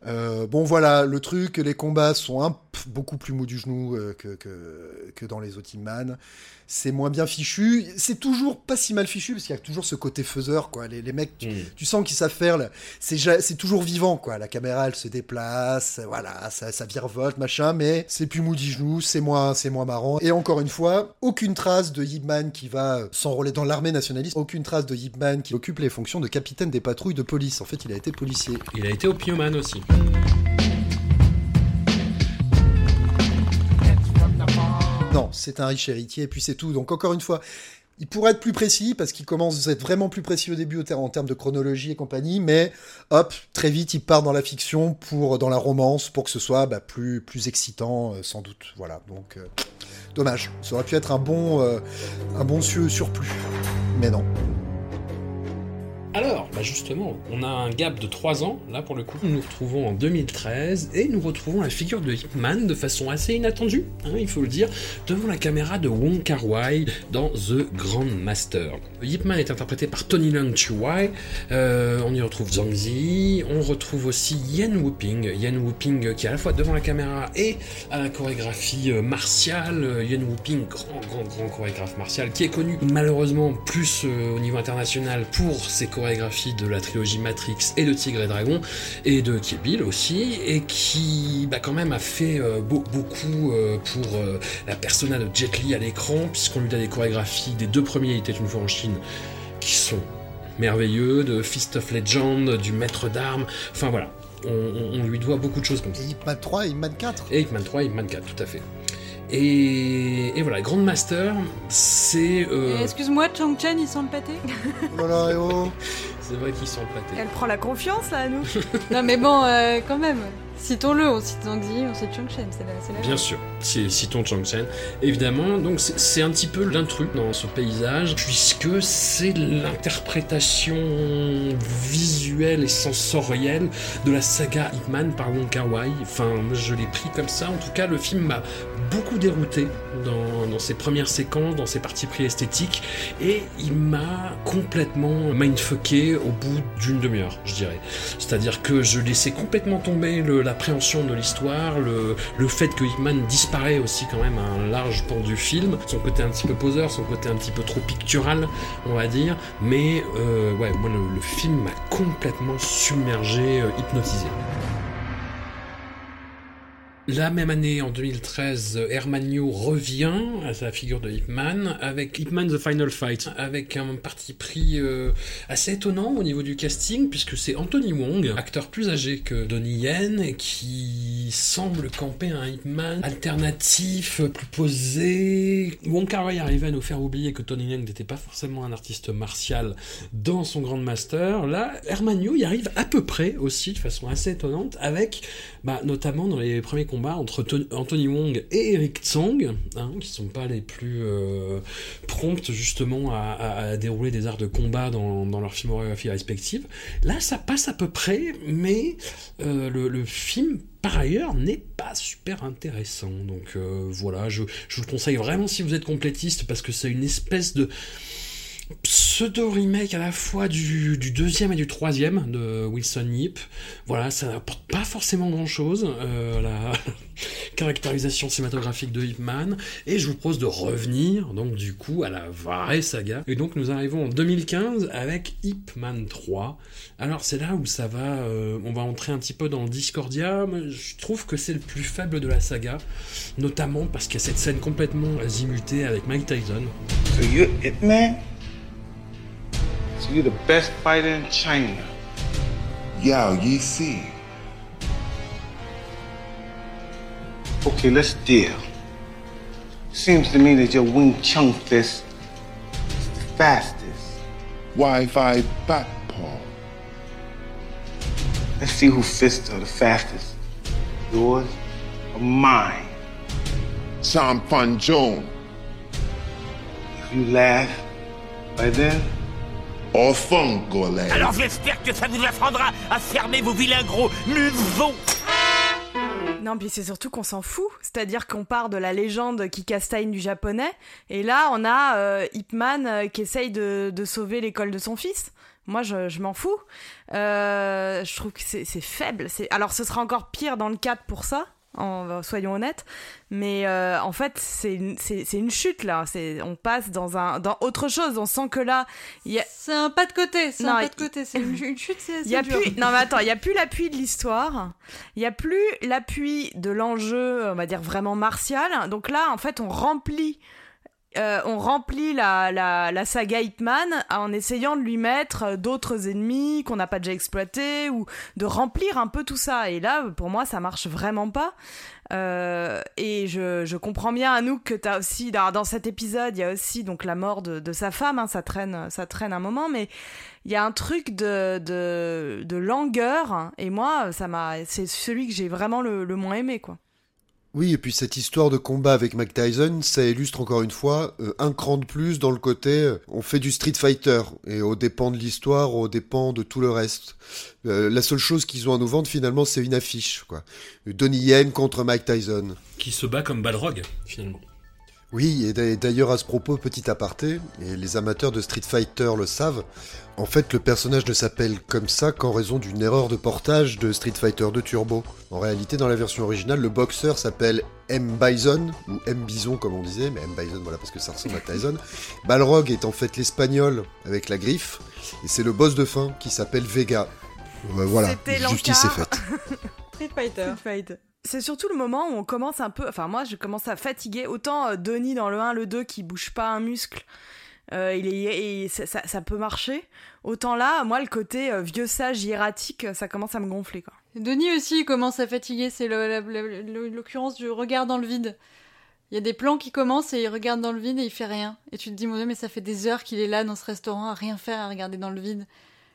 Euh, bon voilà, le truc, les combats sont un, beaucoup plus mous du genou que, que, que, dans les Otiman c'est moins bien fichu. C'est toujours pas si mal fichu parce qu'il y a toujours ce côté faiseur, quoi. Les, mecs, tu, mm. sens qu'ils savent faire. C'est toujours vivant, quoi. La caméra, elle se déplace, voilà, ça, ça virevolte, machin, mais c'est plus mou genou, c'est moins, c'est moins marrant. Et encore une fois, aucune trace de Yipman qui va s'enrôler dans l'armée nationaliste, aucune trace de Yipman qui occupe les fonctions de capitaine des patrouilles de police. En fait, il a été policier. Il a été opioman aussi. Non, c'est un riche héritier, et puis c'est tout. Donc encore une fois, il pourrait être plus précis parce qu'il commence à être vraiment plus précis au début en termes de chronologie et compagnie, mais hop, très vite il part dans la fiction pour dans la romance pour que ce soit bah, plus plus excitant euh, sans doute. Voilà, donc euh, dommage. Ça aurait pu être un bon euh, un bon surplus, mais non. Alors, bah justement, on a un gap de 3 ans, là pour le coup. Nous nous retrouvons en 2013 et nous retrouvons la figure de Hitman de façon assez inattendue, hein, il faut le dire, devant la caméra de Wong Kar Wai dans The Grand Master. Hitman est interprété par Tony Leung Chiu Wai, euh, on y retrouve Zhang Zi, on retrouve aussi Yen Wuping, Yen Wuping qui est à la fois devant la caméra et à la chorégraphie euh, martiale. Yen Wuping, grand, grand, grand chorégraphe martial, qui est connu malheureusement plus euh, au niveau international pour ses chorégraphies de la trilogie Matrix et de Tigre et Dragon et de Kill Bill aussi et qui bah, quand même a fait beaucoup pour la persona de Jet Li à l'écran puisqu'on lui a des chorégraphies des deux premiers Il était une fois en Chine qui sont merveilleux, de Fist of Legend, du Maître d'armes, enfin voilà, on, lui doit beaucoup de choses comme ça. Et Hitman 3 et Hitman 4 Et Hitman 3 et Hitman 4, tout à fait. Et, et, voilà, Grandmaster, c'est. Euh... Excuse-moi, Chang Chen, il sent le pâté Voilà, oh, oh. C'est vrai qu'il sent le pâté. Elle prend la confiance là, à nous Non, mais bon, euh, quand même. Citons-le, on cite Zhangzi, on cite Chang-Chen, c'est la, Bien sûr, citons Chang-Chen. Évidemment, donc c'est un petit peu l'intrus dans ce paysage, puisque c'est l'interprétation visuelle et sensorielle de la saga Hitman par Wong Kar Wai. Enfin, je l'ai pris comme ça. En tout cas, le film m'a beaucoup dérouté dans, dans, ses premières séquences, dans ses parties pris esthétiques, et il m'a complètement mindfucké au bout d'une demi-heure, je dirais. C'est-à-dire que je laissais complètement tomber le, la l'appréhension de l'histoire, le, fait que Hickman disparaît aussi quand même à un large pan du film, son côté un petit peu poseur, son côté un petit peu trop pictural, on va dire, mais ouais, moi le, le film m'a complètement submergé, hypnotisé. La même année, en 2013, Hermanio revient à sa figure de Hitman avec Hitman The Final Fight, avec un parti pris euh, assez étonnant au niveau du casting, puisque c'est Anthony Wong, acteur plus âgé que Donnie Yen, qui semble camper un Hitman alternatif, plus posé. Wong Kar Wai arrivait à nous faire oublier que Tony Yen n'était pas forcément un artiste martial dans son Grand Master. Là, Hermanio y arrive à peu près aussi, de façon assez étonnante, avec bah, notamment dans les premiers combats entre Anthony Wong et Eric Tsang, hein, qui sont pas les plus euh, promptes justement à, dérouler des arts de combat dans, leur filmographie respective. Là, ça passe à peu près, mais euh, le, film par ailleurs n'est pas super intéressant. Donc euh, voilà, je, je, vous le conseille vraiment si vous êtes complétiste parce que c'est une espèce de pseudo-remake à la fois du, deuxième et du troisième de Wilson Yip. Voilà, ça n'apporte pas forcément grand-chose, euh, la caractérisation cinématographique de Hipman, et je vous propose de revenir, donc du coup, à la vraie saga. Et donc nous arrivons en 2015 avec Hipman 3. Alors c'est là où ça va, euh, on va entrer un petit peu dans le Discordia, je trouve que c'est le plus faible de la saga, notamment parce qu'il y a cette scène complètement azimutée avec Mike Tyson. So you're the best fighter in China. Yao Yi see. Okay, let's deal. Seems to me that your Wing Chun fist is the fastest. Wi-Fi back paw. Let's see who fists are the fastest. Yours or mine? Sam Fan Joan. If you laugh, by then, Alors j'espère que ça vous apprendra à fermer vos vilains gros museaux non, puis c'est surtout qu'on s'en fout. C'est-à-dire qu'on part de la légende qui castagne du japonais, et là, on a euh, Ipman euh, qui essaye de, sauver l'école de son fils. Moi, je, m'en fous. Euh, je trouve que c'est faible. Alors, ce sera encore pire dans le 4 pour ça, en, soyons honnêtes. Mais euh, en fait, c'est une, une, chute là. On passe dans, un, dans autre chose. On sent que là. A... C'est un pas de côté. C'est un pas de côté. C'est une, chute. C'est y a plus... Non, mais attends, il n'y a plus l'appui de l'histoire. Il n'y a plus l'appui de l'enjeu, on va dire vraiment martial. Donc là, en fait, on remplit euh, on remplit la, la, saga Hitman en essayant de lui mettre euh, d'autres ennemis qu'on n'a pas déjà exploités ou de remplir un peu tout ça. Et là, pour moi, ça marche vraiment pas. Euh, et je, comprends bien, Anouk, que tu as aussi, dans, cet épisode, il y a aussi donc la mort de, sa femme, hein, ça, traîne, ça traîne un moment, mais il y a un truc de, de, langueur, et moi, ça m'a, c'est celui que j'ai vraiment le, le moins aimé, quoi. Oui, et puis cette histoire de combat avec Mike Tyson, ça illustre encore une fois euh, un cran de plus dans le côté euh, on fait du Street Fighter et au dépend de l'histoire, au dépend de tout le reste. Euh, la seule chose qu'ils ont à nous vendre finalement, c'est une affiche, quoi. Donnie Yen contre Mike Tyson. Qui se bat comme Balrog, finalement. Oui, et d'ailleurs à ce propos, petit aparté, et les amateurs de Street Fighter le savent, en fait le personnage ne s'appelle comme ça qu'en raison d'une erreur de portage de Street Fighter 2 Turbo. En réalité, dans la version originale, le boxeur s'appelle M. Bison, ou M. Bison comme on disait, mais M. Bison voilà parce que ça ressemble à Tyson. Balrog est en fait l'espagnol avec la griffe, et c'est le boss de fin qui s'appelle Vega. voilà, justice est faite. Street Fighter. Street Fighter c'est surtout le moment où on commence un peu. Enfin, moi, je commence à fatiguer. Autant euh, Denis dans le 1, le 2 qui bouge pas un muscle, euh, il est, ça, peut marcher. Autant là, moi, le côté euh, vieux sage hiératique, ça commence à me gonfler. Quoi. Denis aussi commence à fatiguer. C'est l'occurrence du regard dans le vide. Il y a des plans qui commencent et il regarde dans le vide et il fait rien. Et tu te dis, mon Dieu, mais ça fait des heures qu'il est là dans ce restaurant à rien faire, à regarder dans le vide.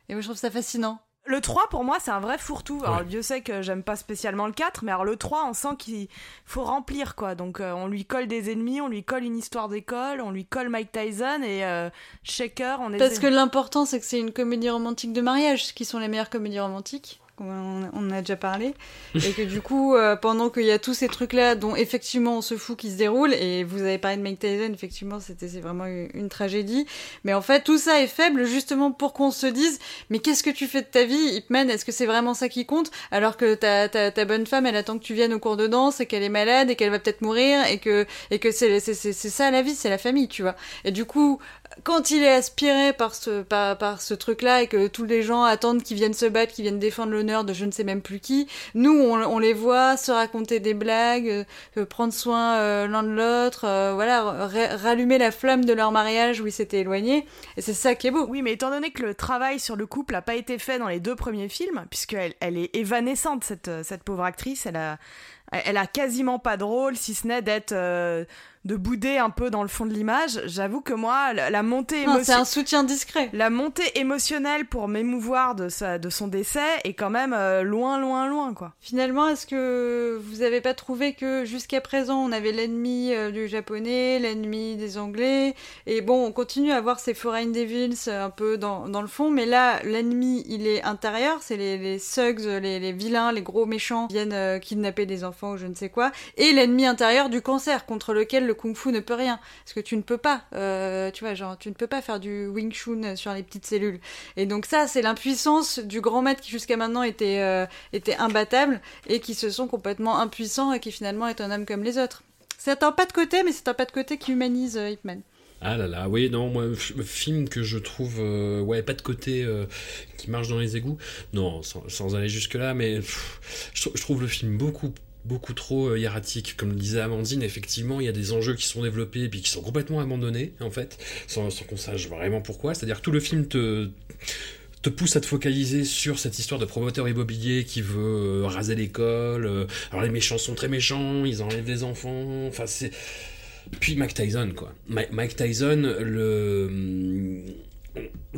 Et moi, je trouve ça fascinant. Le 3, pour moi, c'est un vrai fourre-tout. Alors, Dieu sait que j'aime pas spécialement le 4, mais alors le 3, on sent qu'il faut remplir, quoi. Donc, euh, on lui colle des ennemis, on lui colle une histoire d'école, on lui colle Mike Tyson et euh, Shaker, on est... Parce que l'important, c'est que c'est une comédie romantique de mariage, qui sont les meilleures comédies romantiques on, a déjà parlé, et que du coup, euh, pendant qu'il y a tous ces trucs-là dont effectivement on se fout qui se déroulent, et vous avez parlé de Mike Tyson, effectivement c'était c'est vraiment une, tragédie, mais en fait tout ça est faible justement pour qu'on se dise, mais qu'est-ce que tu fais de ta vie, Hipman Est-ce que c'est vraiment ça qui compte? Alors que ta, ta, ta, bonne femme, elle attend que tu viennes au cours de danse, et qu'elle est malade, et qu'elle va peut-être mourir, et que, et que c'est ça la vie, c'est la famille, tu vois. Et du coup, quand il est aspiré par ce, par, par ce truc-là et que tous les gens attendent qu'ils viennent se battre, qu'ils viennent défendre l'honneur de je ne sais même plus qui, nous, on, on les voit se raconter des blagues, euh, prendre soin euh, l'un de l'autre, euh, voilà, rallumer la flamme de leur mariage où ils s'étaient éloignés. Et c'est ça qui est beau. Oui, mais étant donné que le travail sur le couple n'a pas été fait dans les deux premiers films, puisqu'elle elle est évanescente, cette, cette pauvre actrice, elle a, elle a quasiment pas de rôle, si ce n'est d'être de bouder un peu dans le fond de l'image. J'avoue que moi, la, montée émotionnelle. C'est un soutien discret. La montée émotionnelle pour m'émouvoir de, sa, de son décès est quand même euh, loin, loin, loin, quoi. Finalement, est-ce que vous avez pas trouvé que jusqu'à présent, on avait l'ennemi euh, du japonais, l'ennemi des anglais, et bon, on continue à voir ces Foreign Devils euh, un peu dans, dans le fond, mais là, l'ennemi, il est intérieur, c'est les, les thugs, les, les, vilains, les gros méchants viennent kidnapper des enfants ou je ne sais quoi, et l'ennemi intérieur du cancer contre lequel le kung-fu ne peut rien. Parce que tu ne peux pas, euh, tu vois, genre, tu ne peux pas faire du wing chun sur les petites cellules. Et donc ça, c'est l'impuissance du grand maître qui jusqu'à maintenant était, euh, était imbattable et qui se sont complètement impuissants et qui finalement est un homme comme les autres. C'est un pas de côté, mais c'est un pas de côté qui humanise euh, Hitman. Ah là là, oui, non, moi, film que je trouve, ouais, pas de côté qui marche dans les égouts. Non, sans, aller jusque-là, mais je, trouve le film beaucoup beaucoup trop euh, hiératique. Comme le disait Amandine, effectivement, il y a des enjeux qui sont développés et puis qui sont complètement abandonnés, en fait, sans, qu'on sache vraiment pourquoi. C'est-à-dire que tout le film te te pousse à te focaliser sur cette histoire de promoteur immobilier qui veut euh, raser l'école. Euh, alors les méchants sont très méchants, ils enlèvent des enfants. Enfin c'est puis Mike Tyson quoi. Mike Tyson le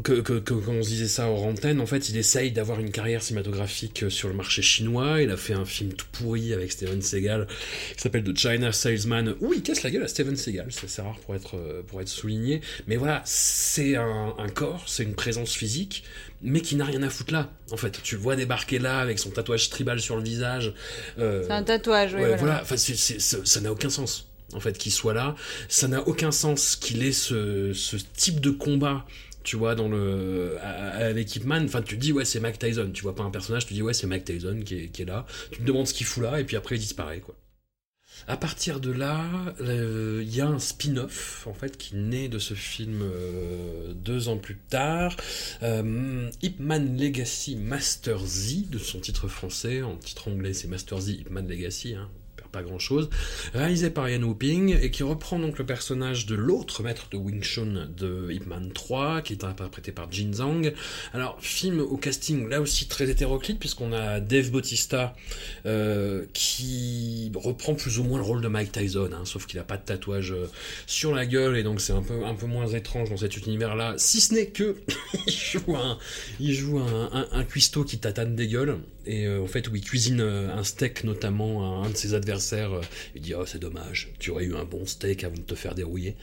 que, que, que, quand on se disait ça en antenne, en fait, il essaye d'avoir une carrière cinématographique sur le marché chinois. Il a fait un film tout pourri avec Steven Seagal qui s'appelle The China Salesman, où il casse la gueule à Steven Seagal. C'est rare pour être, pour être souligné. Mais voilà, c'est un, un, corps, c'est une présence physique, mais qui n'a rien à foutre là. En fait, tu le vois débarquer là avec son tatouage tribal sur le visage. Euh, c'est un tatouage, oui. Ouais, voilà, enfin, ça n'a aucun sens en fait qu'il soit là. Ça n'a aucun sens qu'il ait ce, ce type de combat tu vois, dans le, avec Ip enfin, tu te dis, ouais, c'est Mike Tyson, tu vois pas un personnage, tu dis, ouais, c'est Mike Tyson qui est, là, tu te demandes ce qu'il fout là, et puis après, il disparaît, quoi. À partir de là, euh, il y a un spin-off en fait qui naît de ce film euh, deux ans plus tard, euh, Ip Man Legacy Master Z de son titre français, en titre anglais c'est Master Z Ip Man Legacy, hein, pas grand chose, réalisé par Ian Whooping et qui reprend donc le personnage de l'autre maître de Wing Chun de Ip Man 3, qui est interprété par Jin Zhang. Alors, film au casting là aussi très hétéroclite, puisqu'on a Dave Bautista euh, qui reprend plus ou moins le rôle de Mike Tyson, hein, sauf qu'il a pas de tatouage euh, sur la gueule et donc c'est un peu, moins étrange dans cet univers-là, si ce n'est que il joue un, cuistot qui tatane des gueules et euh, en fait où il cuisine un steak notamment à un de ses adversaires euh, il dit Oh, c'est dommage, tu aurais eu un bon steak avant de te faire dérouiller.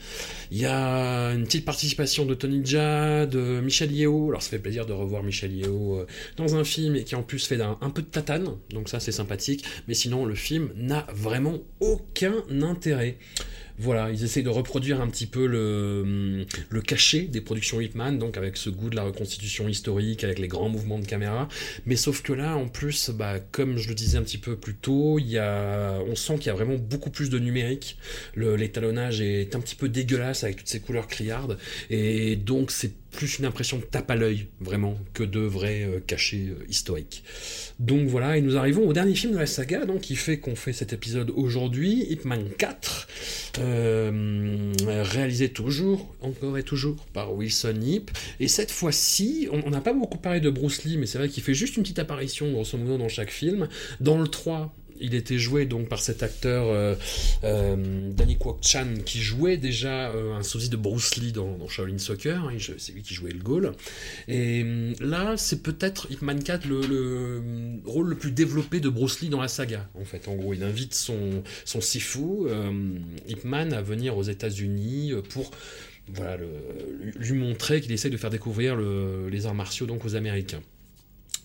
Il y a une petite participation de Tony Jaa, de Michel Yeo. Alors, ça fait plaisir de revoir Michel Yeo euh, dans un film et qui en plus fait un peu de tatane, donc ça, c'est sympathique. Mais sinon, le film n'a vraiment aucun intérêt. Voilà, ils essayent de reproduire un petit peu le, le cachet des productions Hitman, donc avec ce goût de la reconstitution historique, avec les grands mouvements de caméra. Mais sauf que là, en plus, bah, comme je le disais un petit peu plus tôt, il y a, on sent qu'il y a vraiment beaucoup plus de numérique. L'étalonnage est un petit peu dégueulasse avec toutes ces couleurs criardes. Et donc, c'est plus une impression de tape à l'œil, vraiment, que de vrais euh, cachets euh, historiques. Donc voilà, et nous arrivons au dernier film de la saga, donc qui fait qu'on fait cet épisode aujourd'hui, Hitman 4, euh, réalisé toujours, encore et toujours, par Wilson Yip. Et cette fois-ci, on n'a pas beaucoup parlé de Bruce Lee, mais c'est vrai qu'il fait juste une petite apparition, grosso modo, dans chaque film. Dans le 3, il était joué donc par cet acteur euh, euh, Danny Kwok Chan qui jouait déjà euh, un sosie de Bruce Lee dans, Shaolin Soccer. Hein, c'est lui qui jouait le goal. Et là, c'est peut-être Hitman 4 le, rôle le plus développé de Bruce Lee dans la saga. En fait, en gros, il invite son son sifu Hitman à venir aux États-Unis pour lui montrer qu'il essaye de faire découvrir les arts martiaux donc aux Américains.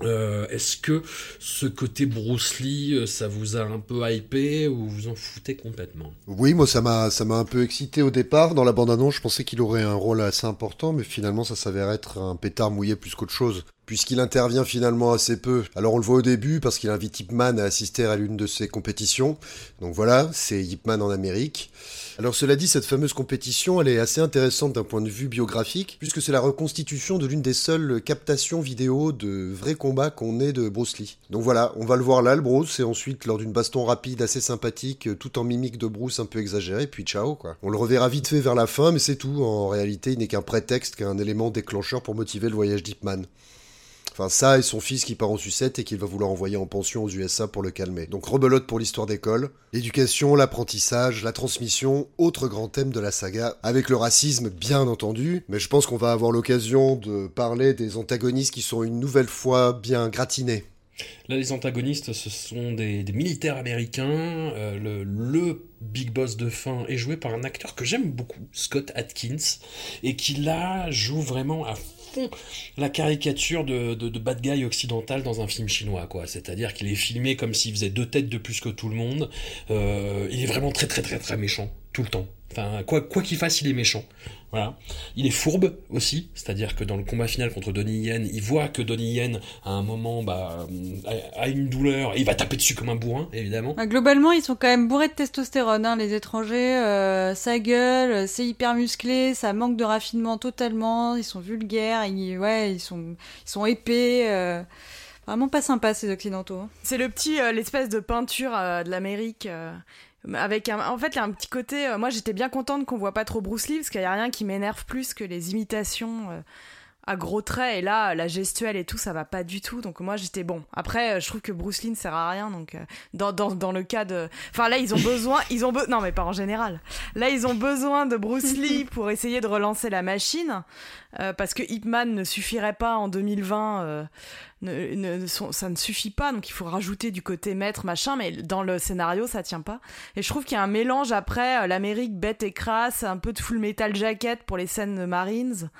Euh, est-ce que ce côté Bruce Lee, euh, ça vous a un peu hypé ou vous en foutez complètement? Oui, moi ça m'a ça m'a un peu excité au départ. Dans la bande-annonce, je pensais qu'il aurait un rôle assez important, mais finalement ça s'avère être un pétard mouillé plus qu'autre chose puisqu'il intervient finalement assez peu. Alors on le voit au début parce qu'il invite Hipman à assister à l'une de ses compétitions. Donc voilà, c'est Hipman en Amérique. Alors cela dit, cette fameuse compétition, elle est assez intéressante d'un point de vue biographique, puisque c'est la reconstitution de l'une des seules captations vidéo de vrais combats qu'on ait de Bruce Lee. Donc voilà, on va le voir là, le Bruce, et ensuite lors d'une baston rapide assez sympathique, tout en mimique de Bruce un peu exagéré, puis ciao quoi. On le reverra vite fait vers la fin, mais c'est tout. En réalité, il n'est qu'un prétexte, qu'un élément déclencheur pour motiver le voyage d'Hipman. Enfin, ça et son fils qui part en sucette et qu'il va vouloir envoyer en pension aux USA pour le calmer. Donc rebelote pour l'histoire d'école. L'éducation, l'apprentissage, la transmission, autre grand thème de la saga, avec le racisme bien entendu, mais je pense qu'on va avoir l'occasion de parler des antagonistes qui sont une nouvelle fois bien gratinés. Là, les antagonistes, ce sont des, militaires américains. Euh, le, big boss de fin est joué par un acteur que j'aime beaucoup, Scott Atkins, et qui là joue vraiment à la caricature de, de, bad guy occidental dans un film chinois, quoi. C'est-à-dire qu'il est filmé comme s'il faisait deux têtes de plus que tout le monde. Euh, il est vraiment très très très très méchant tout le temps. Enfin, quoi quoi qu'il fasse, il est méchant. Voilà. Il est fourbe aussi, c'est-à-dire que dans le combat final contre Donnie Yen, il voit que Donnie Yen, à un moment, bah, a une douleur et il va taper dessus comme un bourrin, évidemment. Bah, globalement, ils sont quand même bourrés de testostérone, hein, les étrangers. Euh, ça gueule, c'est hyper musclé, ça manque de raffinement totalement. Ils sont vulgaires, ils, ouais, ils sont, ils sont épais. Euh, vraiment pas sympa ces occidentaux. Hein. C'est le petit, euh, l'espèce de peinture de l'Amérique avec un, en fait, il y a un petit côté. Euh, moi, j'étais bien contente qu'on voit pas trop Bruce Lee parce qu'il y a rien qui m'énerve plus que les imitations euh, à gros traits. Et là, la gestuelle et tout, ça va pas du tout. Donc moi, j'étais bon. Après, euh, je trouve que Bruce Lee ne sert à rien. Donc dans, dans, dans le cas de, enfin là, ils ont besoin, ils ont be... non mais pas en général. Là, ils ont besoin de Bruce Lee pour essayer de relancer la machine parce que Hitman ne suffirait pas en 2020 ça ne suffit pas, donc il faut rajouter du côté maître, machin, mais dans le scénario, ça tient pas. Et je trouve qu'il y a un mélange après, euh, l'Amérique bête et crasse, un peu de full metal jacket pour les scènes de Marines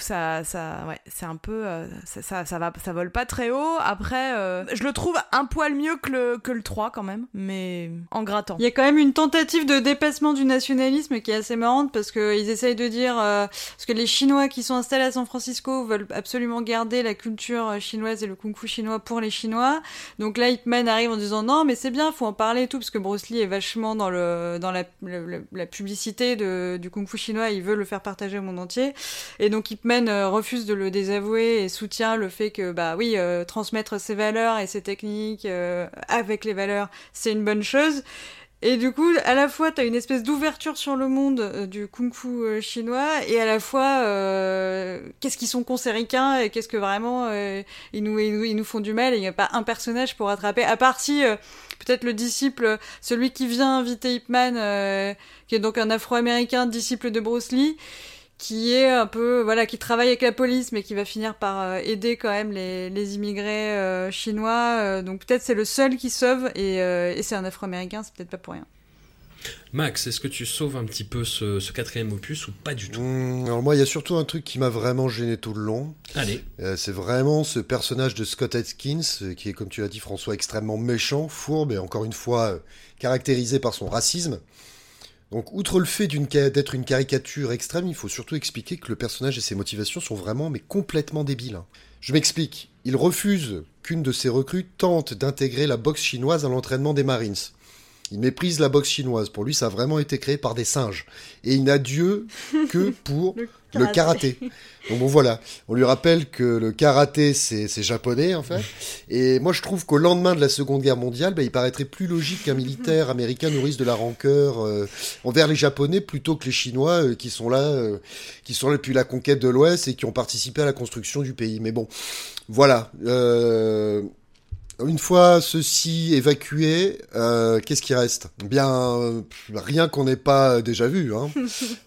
ça, ça, ouais, c'est un peu, euh, ça, ça, va, ça vole pas très haut. Après, euh, je le trouve un poil mieux que le, que le 3 quand même, mais en grattant. Il y a quand même une tentative de dépassement du nationalisme qui est assez marrante parce qu'ils essayent de dire, euh, parce que les Chinois qui sont installés à San Francisco veulent absolument garder la culture chinoise et le kung-fu chinois pour les Chinois. Donc là, Hitman arrive en disant non, mais c'est bien, faut en parler et tout, parce que Bruce Lee est vachement dans le, dans la, la publicité de, du kung-fu chinois, il veut le faire partager au monde entier. Et donc, donc Hipman euh, refuse de le désavouer et soutient le fait que bah oui euh, transmettre ses valeurs et ses techniques euh, avec les valeurs c'est une bonne chose et du coup, à la fois, t'as une espèce d'ouverture sur le monde du kung-fu chinois, et à la fois, qu'est-ce qu'ils sont conséricains et qu'est-ce que vraiment ils, nous, ils, nous, font du mal. Il n'y a pas un personnage pour attraper, à part si peut-être le disciple, celui qui vient inviter Ipman, qui est donc un Afro-américain disciple de Bruce Lee qui est un peu voilà qui travaille avec la police mais qui va finir par euh, aider quand même les, les immigrés euh, chinois euh, donc peut-être c'est le seul qui sauve et, et c'est un afro-américain c'est peut-être pas pour rien Max, est-ce que tu sauves un petit peu ce, ce quatrième opus ou pas du tout? Mmh, Alors moi, il y a surtout un truc qui m'a vraiment gêné tout le long. Allez. c'est vraiment ce personnage de Scott Atkins, qui est, comme tu l'as dit François, extrêmement méchant, fourbe et encore une fois caractérisé par son racisme. Donc, outre le fait d'être une caricature extrême, il faut surtout expliquer que le personnage et ses motivations sont vraiment mais complètement débiles. Hein. Je m'explique. Il refuse qu'une de ses recrues tente d'intégrer la boxe chinoise à l'entraînement des Marines. Il méprise la boxe chinoise. Pour lui, ça a vraiment été créé par des singes. Et il n'a Dieu que pour le karaté. Donc bon voilà, on lui rappelle que le karaté c'est japonais en fait. Et moi je trouve qu'au lendemain de la Seconde Guerre mondiale, bah, il paraîtrait plus logique qu'un militaire américain nourrisse de la rancœur euh, envers les Japonais plutôt que les Chinois euh, qui sont là, euh, qui sont là depuis la conquête de l'Ouest et qui ont participé à la construction du pays. Mais bon, voilà. Une fois ceci évacué, euh, qu'est-ce qui reste? Bien, rien qu'on n'ait pas déjà vu. Hein.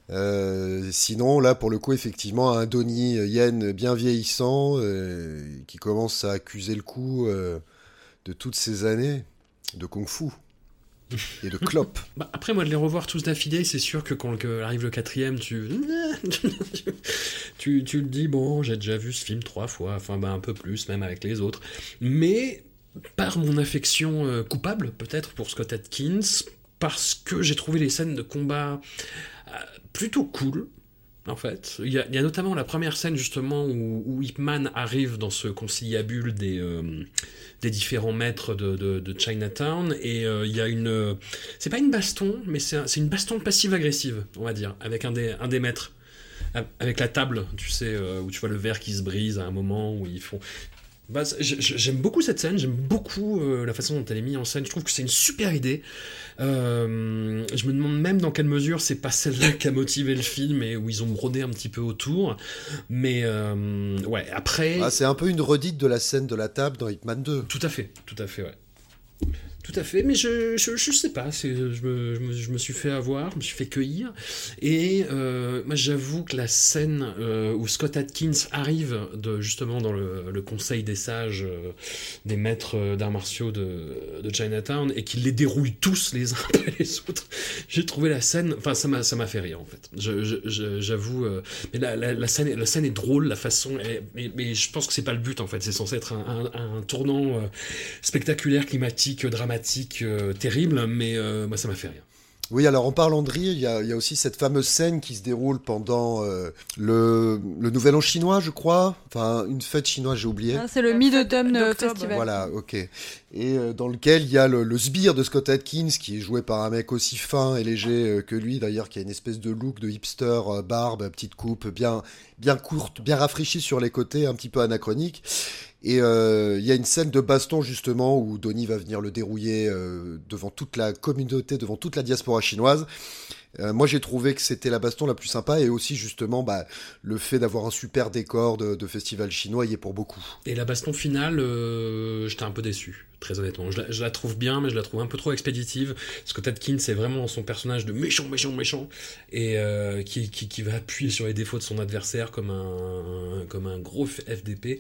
Euh, sinon, là, pour le coup, effectivement, un Donnie Yen bien vieillissant euh, qui commence à accuser le coup de toutes ces années de kung-fu. et de clopes. Bah, après, moi, de les revoir tous d'affilée, c'est sûr que quand arrive le quatrième, tu... tu, tu le dis, bon, j'ai déjà vu ce film trois fois, enfin, bah, un peu plus, même avec les autres. Mais par mon affection euh, coupable, peut-être, pour Scott Atkins, parce que j'ai trouvé les scènes de combat euh, plutôt cool, en fait. Il y, a, notamment la première scène justement où, où arrive dans ce conciliabule des, euh, des différents maîtres de, Chinatown et il y a une... c'est pas une baston, mais c'est une baston passive-agressive, on va dire, avec un des, un des maîtres avec la table, tu sais, où tu vois le verre qui se brise à un moment, où ils font, bah, j'aime beaucoup cette scène, j'aime beaucoup euh, la façon dont elle est mise en scène. Je trouve que c'est une super idée. Euh, je me demande même dans quelle mesure c'est pas celle-là qui a motivé le film et où ils ont brodé un petit peu autour. Mais euh, ouais, après. Ah, c'est un peu une redite de la scène de la table dans Hitman 2. Tout à fait, tout à fait, ouais. Tout à fait, mais je, je, je sais pas, je me, je, me, je me suis fait avoir, je me suis fait cueillir, et euh, moi j'avoue que la scène euh, où Scott Atkins arrive de, justement dans le, conseil des sages, euh, des maîtres d'arts martiaux de, de, Chinatown, et qu'il les dérouille tous les uns après les autres, j'ai trouvé la scène, enfin ça m'a, ça m'a fait rire en fait, j'avoue, mais la, la, scène, la scène est drôle, la façon, mais, mais, je pense que c'est pas le but en fait, c'est censé être un, un tournant spectaculaire, climatique, dramatique, euh, terrible, mais euh, moi ça m'a fait rire. Oui, alors en parlant de rire, il y, a, aussi cette fameuse scène qui se déroule pendant euh, le, Nouvel An chinois, je crois. Enfin, une fête chinoise, j'ai oublié. Ah, c'est le Mid-Autumn Festival. Voilà, ok. Et dans lequel il y a le, sbire de Scott Atkins, qui est joué par un mec aussi fin et léger que lui, d'ailleurs, qui a une espèce de look de hipster, barbe, petite coupe, bien, bien courte, bien rafraîchie sur les côtés, un petit peu anachronique. Et euh, il y a une scène de baston justement où Donnie va venir le dérouiller euh, devant toute la communauté, devant toute la diaspora chinoise. Euh, moi j'ai trouvé que c'était la baston la plus sympa et aussi justement bah, le fait d'avoir un super décor de, de, festival chinois y est pour beaucoup. Et la baston finale, j'étais un peu déçu très honnêtement. Je la, trouve bien, mais je la trouve un peu trop expéditive. Scott Atkins, c'est vraiment son personnage de méchant, méchant, méchant, et euh, qui, qui, va appuyer sur les défauts de son adversaire comme un, comme un gros FDP.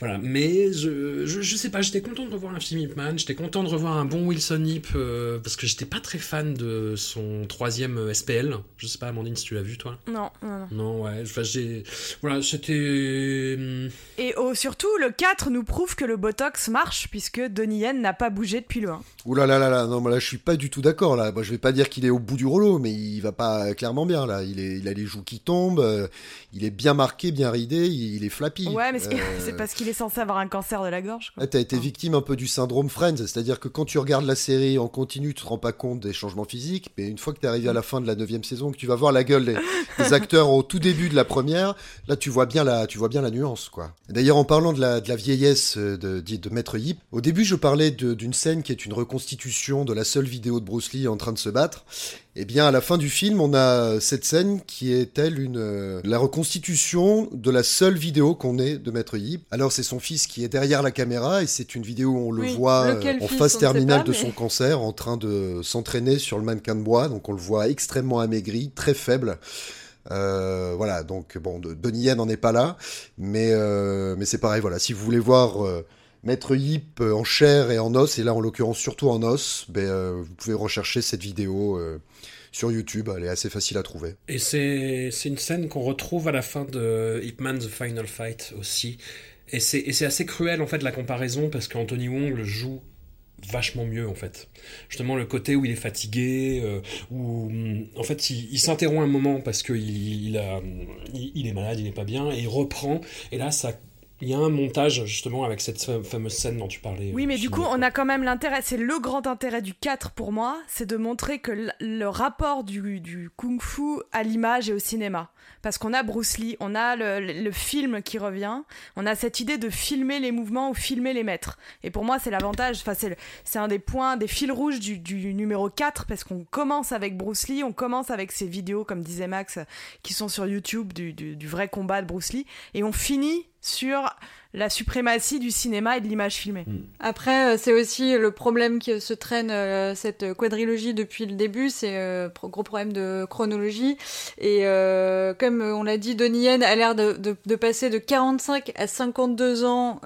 Voilà, mais je, je, sais pas, j'étais content de revoir un film Hipman, j'étais content de revoir un bon Wilson Hip, euh, parce que j'étais pas très fan de son troisième SPL. Je sais pas, Amandine, si tu l'as vu, toi Non, non, non. Non, ouais, enfin, j'ai. Voilà, c'était. Hmm. Et surtout, le 4 nous prouve que le Botox marche, puisque Denis n'a pas bougé depuis le 1. Ouh là là là là, non, mais là je suis pas du tout d'accord là. Moi, je vais pas dire qu'il est au bout du rouleau, mais il va pas clairement bien là. Il, est, il a les joues qui tombent, euh, il est bien marqué, bien ridé, il, est flappy. Ouais, mais c'est euh, parce qu'il est censé avoir un cancer de la gorge. Tu as été victime un peu du syndrome Friends, c'est-à-dire que quand tu regardes la série en continu, tu te rends pas compte des changements physiques, mais une fois que tu es arrivé à la fin de la neuvième saison, que tu vas voir la gueule des, acteurs au tout début de la première, là tu vois bien la, tu vois bien la nuance quoi. D'ailleurs, en parlant de la, de la vieillesse de, de, de Maître Yip, au début je parlais d'une scène qui est une reconstitution de la seule vidéo de Bruce Lee en train de se battre. Eh bien, à la fin du film, on a cette scène qui est elle une euh, la reconstitution de la seule vidéo qu'on ait de Maître Yip. Alors, c'est son fils qui est derrière la caméra et c'est une vidéo où on le voit euh, en phase terminale de son cancer, en train de s'entraîner sur le mannequin de bois. Donc, on le voit extrêmement amaigri, très faible. Euh, voilà, donc bon, Donnie Yen n'en est pas là, mais mais c'est pareil. Voilà, si vous voulez voir Maître Yip euh, en chair et en os, et là en l'occurrence surtout en os, ben, euh, vous pouvez rechercher cette vidéo euh, sur YouTube, elle est assez facile à trouver. Et c'est une scène qu'on retrouve à la fin de Ip The Final Fight aussi. Et c'est assez cruel en fait la comparaison parce qu'Anthony Wong le joue vachement mieux en fait. Justement le côté où il est fatigué, où mm, en fait il, s'interrompt un moment parce qu'il il, il, est malade, il n'est pas bien, et il reprend, et là ça il y a un montage justement avec cette fameuse scène dont tu parlais. Oui, mais du coup, on a quand même l'intérêt, c'est le grand intérêt du 4 pour moi, c'est de montrer que le rapport du, du kung-fu à l'image et au cinéma. Parce qu'on a Bruce Lee, on a le, film qui revient, on a cette idée de filmer les mouvements ou filmer les maîtres. Et pour moi, c'est l'avantage, enfin, c'est un des points, des fils rouges du, du numéro 4, parce qu'on commence avec Bruce Lee, on commence avec ces vidéos, comme disait Max, qui sont sur YouTube, du, du, du vrai combat de Bruce Lee, et on finit sur la suprématie du cinéma et de l'image filmée. Mm. Après, euh, c'est aussi le problème qui se traîne euh, cette quadrilogie depuis le début, c'est euh, gros problème de chronologie. Et comme on l'a dit, Donnie Yen a l'air de, de, passer de 45 à 52 ans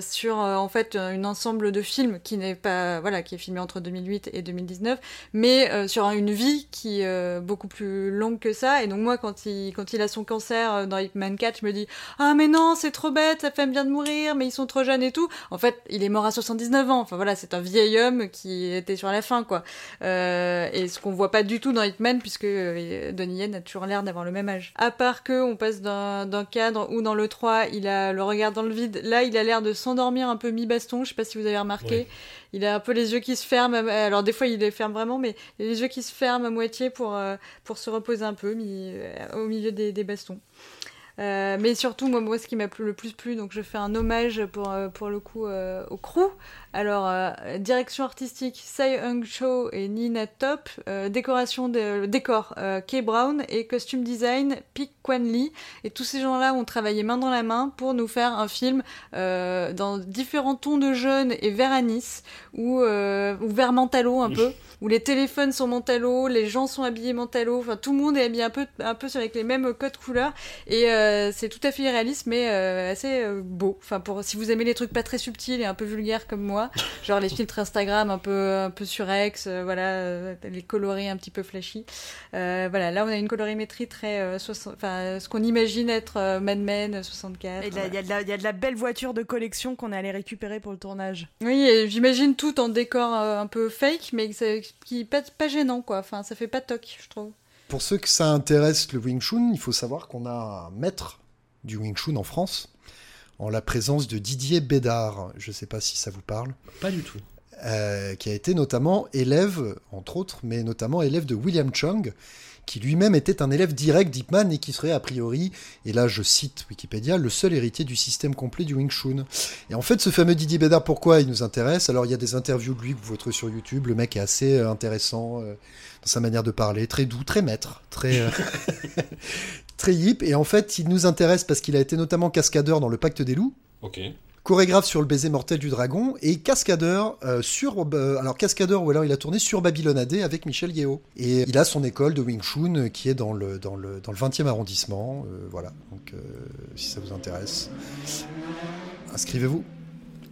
sur en fait un ensemble de films qui n'est pas voilà qui est filmé entre 2008 et 2019, mais sur une vie qui est beaucoup plus longue que ça. Et donc moi, quand il quand il a son cancer dans Hitman 4, je me dis ah mais non c'est trop bête, sa femme vient de mourir, mais ils sont trop jeunes et tout. En fait, il est mort à 79 ans. Enfin voilà, c'est un vieil homme qui était sur la fin, quoi. Euh, et ce qu'on voit pas du tout dans Hitman, puisque euh, Donnie Yen a toujours l'air d'avoir le même âge. À part que on passe d'un cadre où dans le 3, il a le regard dans le vide. Là, il a l'air de s'endormir un peu mi-baston. Je sais pas si vous avez remarqué. Il a un peu les yeux qui se ferment. Alors des fois, il les ferme vraiment, mais il a les yeux qui se ferment à moitié pour, euh, pour se reposer un peu au milieu des, des bastons. Euh, mais surtout, moi, moi, ce qui m'a le plus plu, donc je fais un hommage pour, euh, pour le coup euh, au crew. Alors, direction artistique, Sai Hung Cho et Nina Top. décoration, de, décor, Kay Brown. Et costume design, Pik Kwan Lee. Et tous ces gens-là ont travaillé main dans la main pour nous faire un film dans différents tons de jaune et vert anis, ou, ou vert mentalo un peu où les téléphones sont mentalo, les gens sont habillés mentalo, enfin tout le monde est habillé un peu, un peu avec les mêmes codes couleurs et euh, c'est tout à fait irréaliste mais euh, assez euh, beau. Enfin pour si vous aimez les trucs pas très subtils et un peu vulgaires comme moi, genre les filtres Instagram un peu un peu surex, voilà les coloris un petit peu flashy. voilà là on a une colorimétrie très enfin ce qu'on imagine être Mad Men 64. Il y, y, a de la belle voiture de collection qu'on est allé récupérer pour le tournage. Oui, j'imagine tout en décor un peu fake mais qui pas, pas gênant, quoi. Enfin, ça fait pas toc, je trouve. Pour ceux que ça intéresse le Wing Chun, il faut savoir qu'on a un maître du Wing Chun en France, en la présence de Didier Bédard. Je ne sais pas si ça vous parle. Pas du tout. Euh, qui a été notamment élève, entre autres, mais notamment élève de William Chung, qui lui-même était un élève direct d'Ipman et qui serait a priori, et là je cite Wikipédia, le seul héritier du système complet du Wing Chun. Et en fait, ce fameux Didier Bédard, pourquoi il nous intéresse? Alors il y a des interviews de lui que vous trouvez sur YouTube. Le mec est assez euh, intéressant euh, dans sa manière de parler, très doux, très maître, très euh, très hip. Et en fait, il nous intéresse parce qu'il a été notamment cascadeur dans le Pacte des loups. Ok chorégraphe sur le baiser mortel du dragon et cascadeur euh, sur euh, alors cascadeur ou alors il a tourné sur Babylon AD avec Michel Yeo et il a son école de Wing Chun euh, qui est dans le dans le dans le 20e arrondissement voilà. Donc si ça vous intéresse inscrivez-vous.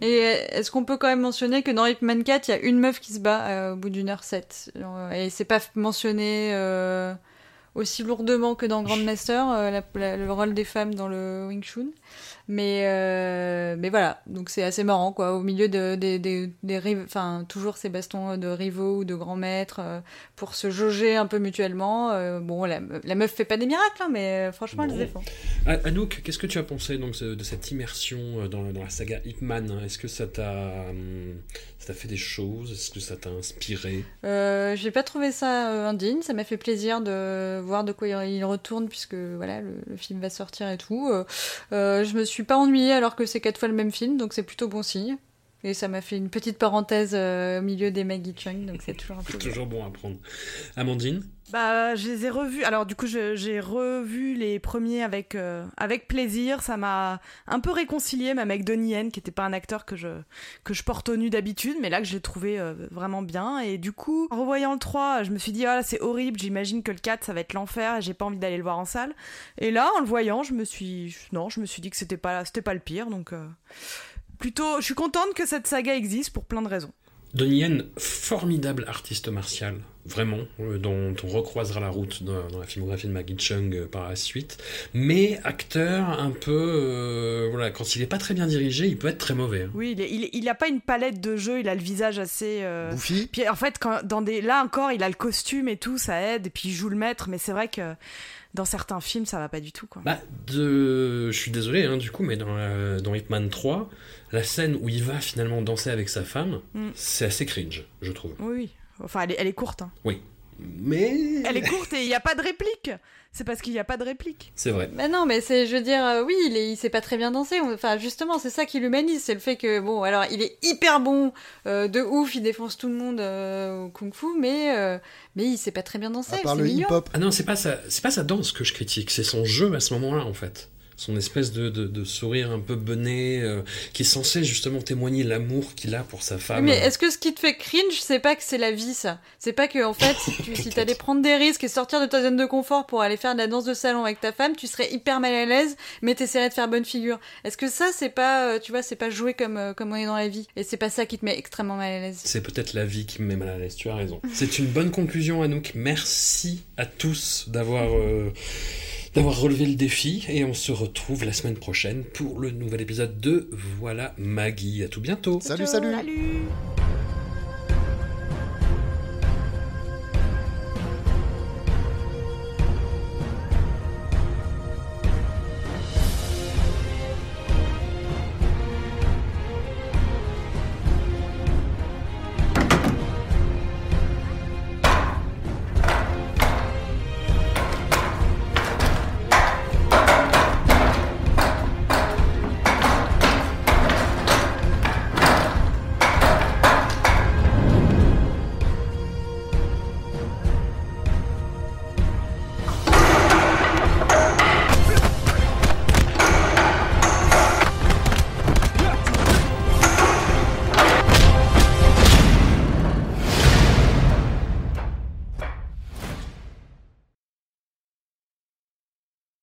Et est-ce qu'on peut quand même mentionner que dans Hitman 4 il y a une meuf qui se bat au bout d'une heure 7 et c'est pas mentionné aussi lourdement que dans Grandmaster le rôle des femmes dans le Wing Chun mais, euh, mais voilà, donc c'est assez marrant, quoi. Au milieu de, des des enfin, toujours ces bastons de rivaux ou de grands maîtres euh, pour se jauger un peu mutuellement. Euh, bon, la, la, meuf fait pas des miracles, hein, mais franchement, elle les défend. Anouk, qu'est-ce que tu as pensé donc, de cette immersion dans, dans la saga Hitman? Est-ce que ça t'a ça fait des choses Est-ce que ça t'a inspiré euh, J'ai pas trouvé ça euh, indigne. Ça m'a fait plaisir de voir de quoi il retourne puisque voilà le, film va sortir et tout. Euh, euh, je me suis pas ennuyée alors que c'est quatre fois le même film, donc c'est plutôt bon signe. Et ça m'a fait une petite parenthèse au milieu des Maggie Chung, donc c'est toujours un peu. toujours bon à prendre. Amandine bah, je les ai revus. Alors, du coup, j'ai revu les premiers avec, euh, avec plaisir. Ça m'a un peu réconcilié, même avec Donnie Yen, qui n'était pas un acteur que je, que je porte au nu d'habitude, mais là que j'ai trouvé euh, vraiment bien. Et du coup, en revoyant le 3, je me suis dit, ah c'est horrible, j'imagine que le 4, ça va être l'enfer, et j'ai pas envie d'aller le voir en salle. Et là, en le voyant, je me suis. Non, je me suis dit que c'était pas, pas le pire, donc. Euh, plutôt, je suis contente que cette saga existe pour plein de raisons. Donnie Yen, formidable artiste martial, vraiment, euh, dont on recroisera la route dans, la filmographie de Maggie Chung euh, par la suite, mais acteur un peu, euh, voilà, quand il n'est pas très bien dirigé, il peut être très mauvais. Hein. Oui, il, n'a pas une palette de jeu, il a le visage assez bouffi. Puis en fait, quand, dans des, là encore, il a le costume et tout, ça aide, et puis il joue le maître, mais c'est vrai que dans certains films, ça va pas du tout. Quoi. Bah, de... je suis désolé, hein, du coup, mais dans, dans Hitman 3, la scène où il va finalement danser avec sa femme, mm. c'est assez cringe, je trouve. Oui, enfin, elle est, elle est courte. Hein. Oui. Mais. Elle est courte et il n'y a pas de réplique. C'est parce qu'il n'y a pas de réplique. C'est vrai. Mais non, mais c'est, je veux dire, euh, oui, il, est, il sait pas très bien danser. Enfin, justement, c'est ça qui l'humanise. C'est le fait que, bon, alors, il est hyper bon, euh, de ouf, il défonce tout le monde euh, au kung-fu, mais, mais il sait pas très bien danser. À part le hip-hop. Ah non, c'est pas, sa, c'est pas sa danse que je critique, c'est son jeu à ce moment-là, en fait. Son espèce de, de, sourire un peu bené, euh, qui est censé justement témoigner l'amour qu'il a pour sa femme. Mais est-ce que ce qui te fait cringe, c'est pas que c'est la vie, ça? C'est pas que, en fait, si tu si t'allais prendre des risques et sortir de ta zone de confort pour aller faire de la danse de salon avec ta femme, tu serais hyper mal à l'aise, mais t'essaierais de faire bonne figure. Est-ce que ça, c'est pas, euh, tu vois, c'est pas jouer comme, euh, comme on est dans la vie? Et c'est pas ça qui te met extrêmement mal à l'aise C'est peut-être la vie qui me met mal à l'aise, tu as raison. c'est une bonne conclusion, Anouk. Merci à tous d'avoir d'avoir relevé le défi et on se retrouve la semaine prochaine pour le nouvel épisode de Voilà Maggie. À tout bientôt. salut. salut.